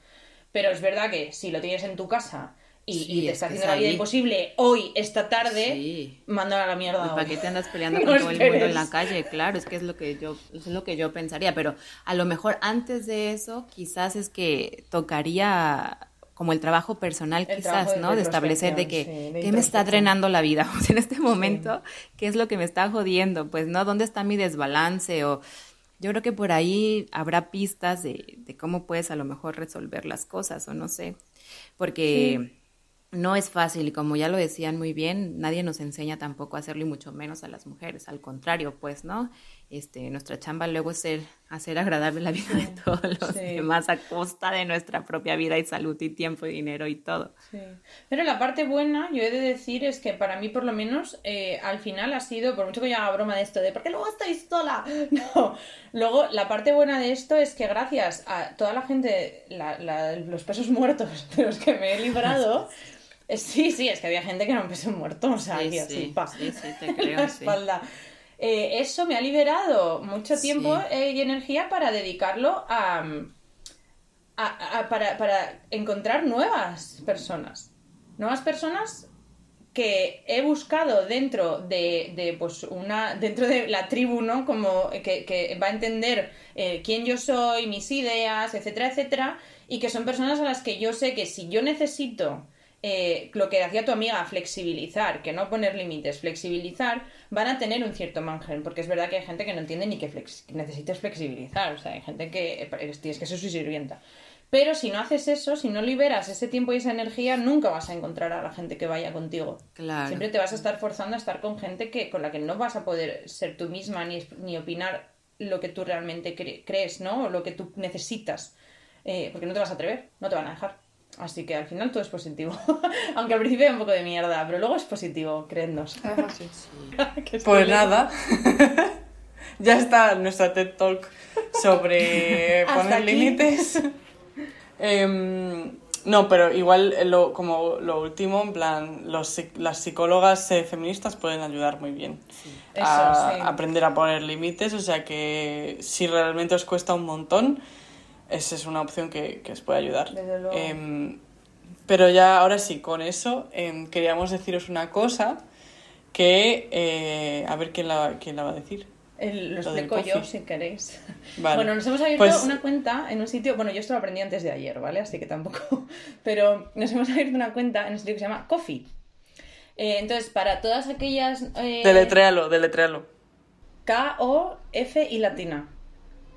Pero es verdad que si lo tienes en tu casa y, Sí, y te es está haciendo la vida imposible hoy, esta tarde, Sí. mándala a la mierda. ¿Para qué te andas peleando No *laughs* con todo el mundo en la calle? Claro, es que es lo que yo es lo que yo pensaría, pero a lo mejor antes de eso quizás es que tocaría como el trabajo personal El quizás, ¿no? De establecer de que retrospección, sí, de qué me está drenando la vida *laughs* O sea, en este momento, qué es lo que me está jodiendo, pues no, ¿dónde está mi desbalance o yo creo que por ahí habrá pistas de, de cómo puedes a lo mejor resolver las cosas o no sé, porque no es fácil y como ya lo decían muy bien, nadie nos enseña tampoco a hacerlo y mucho menos a las mujeres, al contrario, pues, ¿no? Este, nuestra chamba luego es ser, hacer agradable la vida de todos los Sí. demás a costa de nuestra propia vida y salud y tiempo y dinero y todo. Sí. Pero la parte buena, yo he de decir, es que para mí, por lo menos, eh, al final ha sido, por mucho que yo haga broma de esto, de ¿por qué luego estáis sola? *laughs* No. Luego, la parte buena de esto es que gracias a toda la gente, la- la- los pesos muertos *laughs* de los que me he librado, *laughs* eh, sí, sí, es que había gente que era un peso muerto, o sea, Sí, así, sí, pa, te en creo, la espalda. Eh, eso me ha liberado mucho tiempo Sí. eh, y energía para dedicarlo a, a- a- para, para encontrar nuevas personas. Nuevas personas que he buscado dentro de, de, pues una dentro de la tribu no como que, que va a entender eh, quién yo soy mis ideas etcétera etcétera y que son personas a las que yo sé que si yo necesito eh, lo que hacía tu amiga flexibilizar que no poner límites flexibilizar van a tener un cierto margen porque es verdad que hay gente que no entiende ni que, flex- necesites flexibilizar o sea hay gente que eh, tienes que ser su sirvienta pero si no haces eso, si no liberas ese tiempo y esa energía, nunca vas a encontrar a la gente que vaya contigo. Claro. Siempre te vas a estar forzando a estar con gente que, con la que no vas a poder ser tú misma ni, ni opinar lo que tú realmente cre- crees, ¿no? O lo que tú necesitas. Eh, porque no te vas a atrever, no te van a dejar. Así que al final todo es positivo. *laughs* Aunque al principio hay un poco de mierda, pero luego es positivo, creednos. *laughs* *laughs* Pues nada, ya está nuestra TED Talk sobre poner límites. Em, no, pero igual eh, lo, como lo último, en plan, los, las psicólogas eh, feministas pueden ayudar muy bien Eso, a sí. aprender a poner límites, o sea que si realmente os cuesta un montón, esa es una opción que, que os puede ayudar. Desde luego. Em, pero ya, ahora sí, con eso em, queríamos deciros una cosa que, eh, a ver quién la, quién la va a decir. El- lo Lo explico yo si queréis. Vale. Bueno, nos hemos abierto Pues- una cuenta en un sitio. Bueno, yo esto lo aprendí antes de ayer, ¿vale? Así que tampoco. *laughs* Pero nos hemos abierto una cuenta en un sitio que se llama Coffee. Eh, entonces, para todas aquellas. eh, Deletréalo, deletréalo. K-O-F y latina.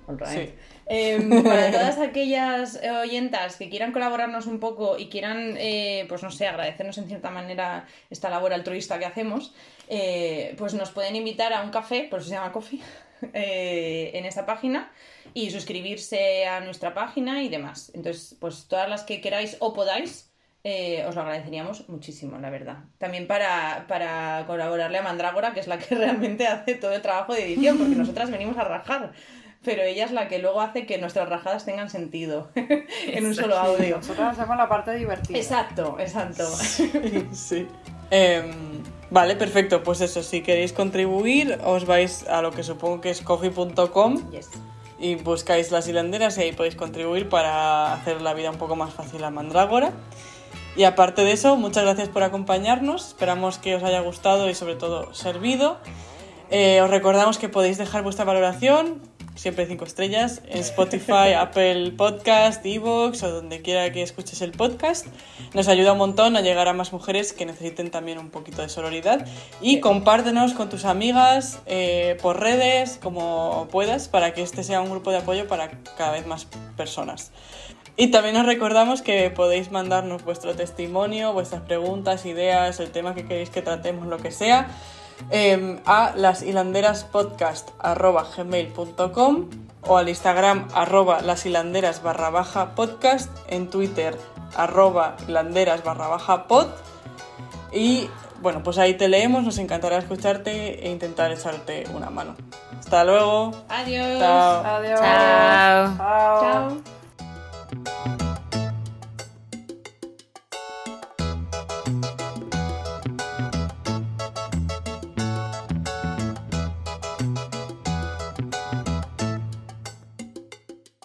All right. Sí. Em, *laughs* para todas aquellas eh, oyentas que quieran colaborarnos un poco y quieran, eh, pues no sé, agradecernos en cierta manera esta labor altruista que hacemos, eh, pues nos pueden invitar a un café, por eso se llama Coffee, *laughs* en esta página y suscribirse a nuestra página y demás. Entonces, pues todas las que queráis o podáis, eh, os lo agradeceríamos muchísimo, la verdad. También para, para colaborarle a Mandrágora, que es la que *laughs* realmente hace todo el trabajo de edición, porque nosotras venimos a rajar, pero ella es la que luego hace que nuestras rajadas tengan sentido *laughs* en un solo audio. Nosotros hacemos la parte divertida. Exacto, exacto. *laughs* sí. Em, vale, perfecto. Pues eso, si queréis contribuir, os vais a lo que supongo que es coffee.com Yes. y buscáis las hilanderas y ahí podéis contribuir para hacer la vida un poco más fácil a Mandrágora. Y aparte de eso, muchas gracias por acompañarnos. Esperamos que os haya gustado y sobre todo servido. Eh, os recordamos que podéis dejar vuestra valoración, siempre 5 estrellas, en Spotify, *laughs* Apple Podcast, Evox o donde quiera que escuches el podcast. Nos ayuda un montón a llegar a más mujeres que necesiten también un poquito de sororidad. Y compártenos con tus amigas eh, por redes, como puedas, para que este sea un grupo de apoyo para cada vez más personas. Y también os recordamos que podéis mandarnos vuestro testimonio, vuestras preguntas, ideas, el tema que queréis que tratemos, lo que sea, eh, a lashilanderaspodcast.gmail.com o al Instagram arroba lashilanderas barra baja podcast, en Twitter arroba hilanderas barra baja pod y bueno, pues ahí te leemos, nos encantará escucharte e intentar echarte una mano. Hasta luego. Adiós. Chao. Adiós. Chao. Chao. Chao.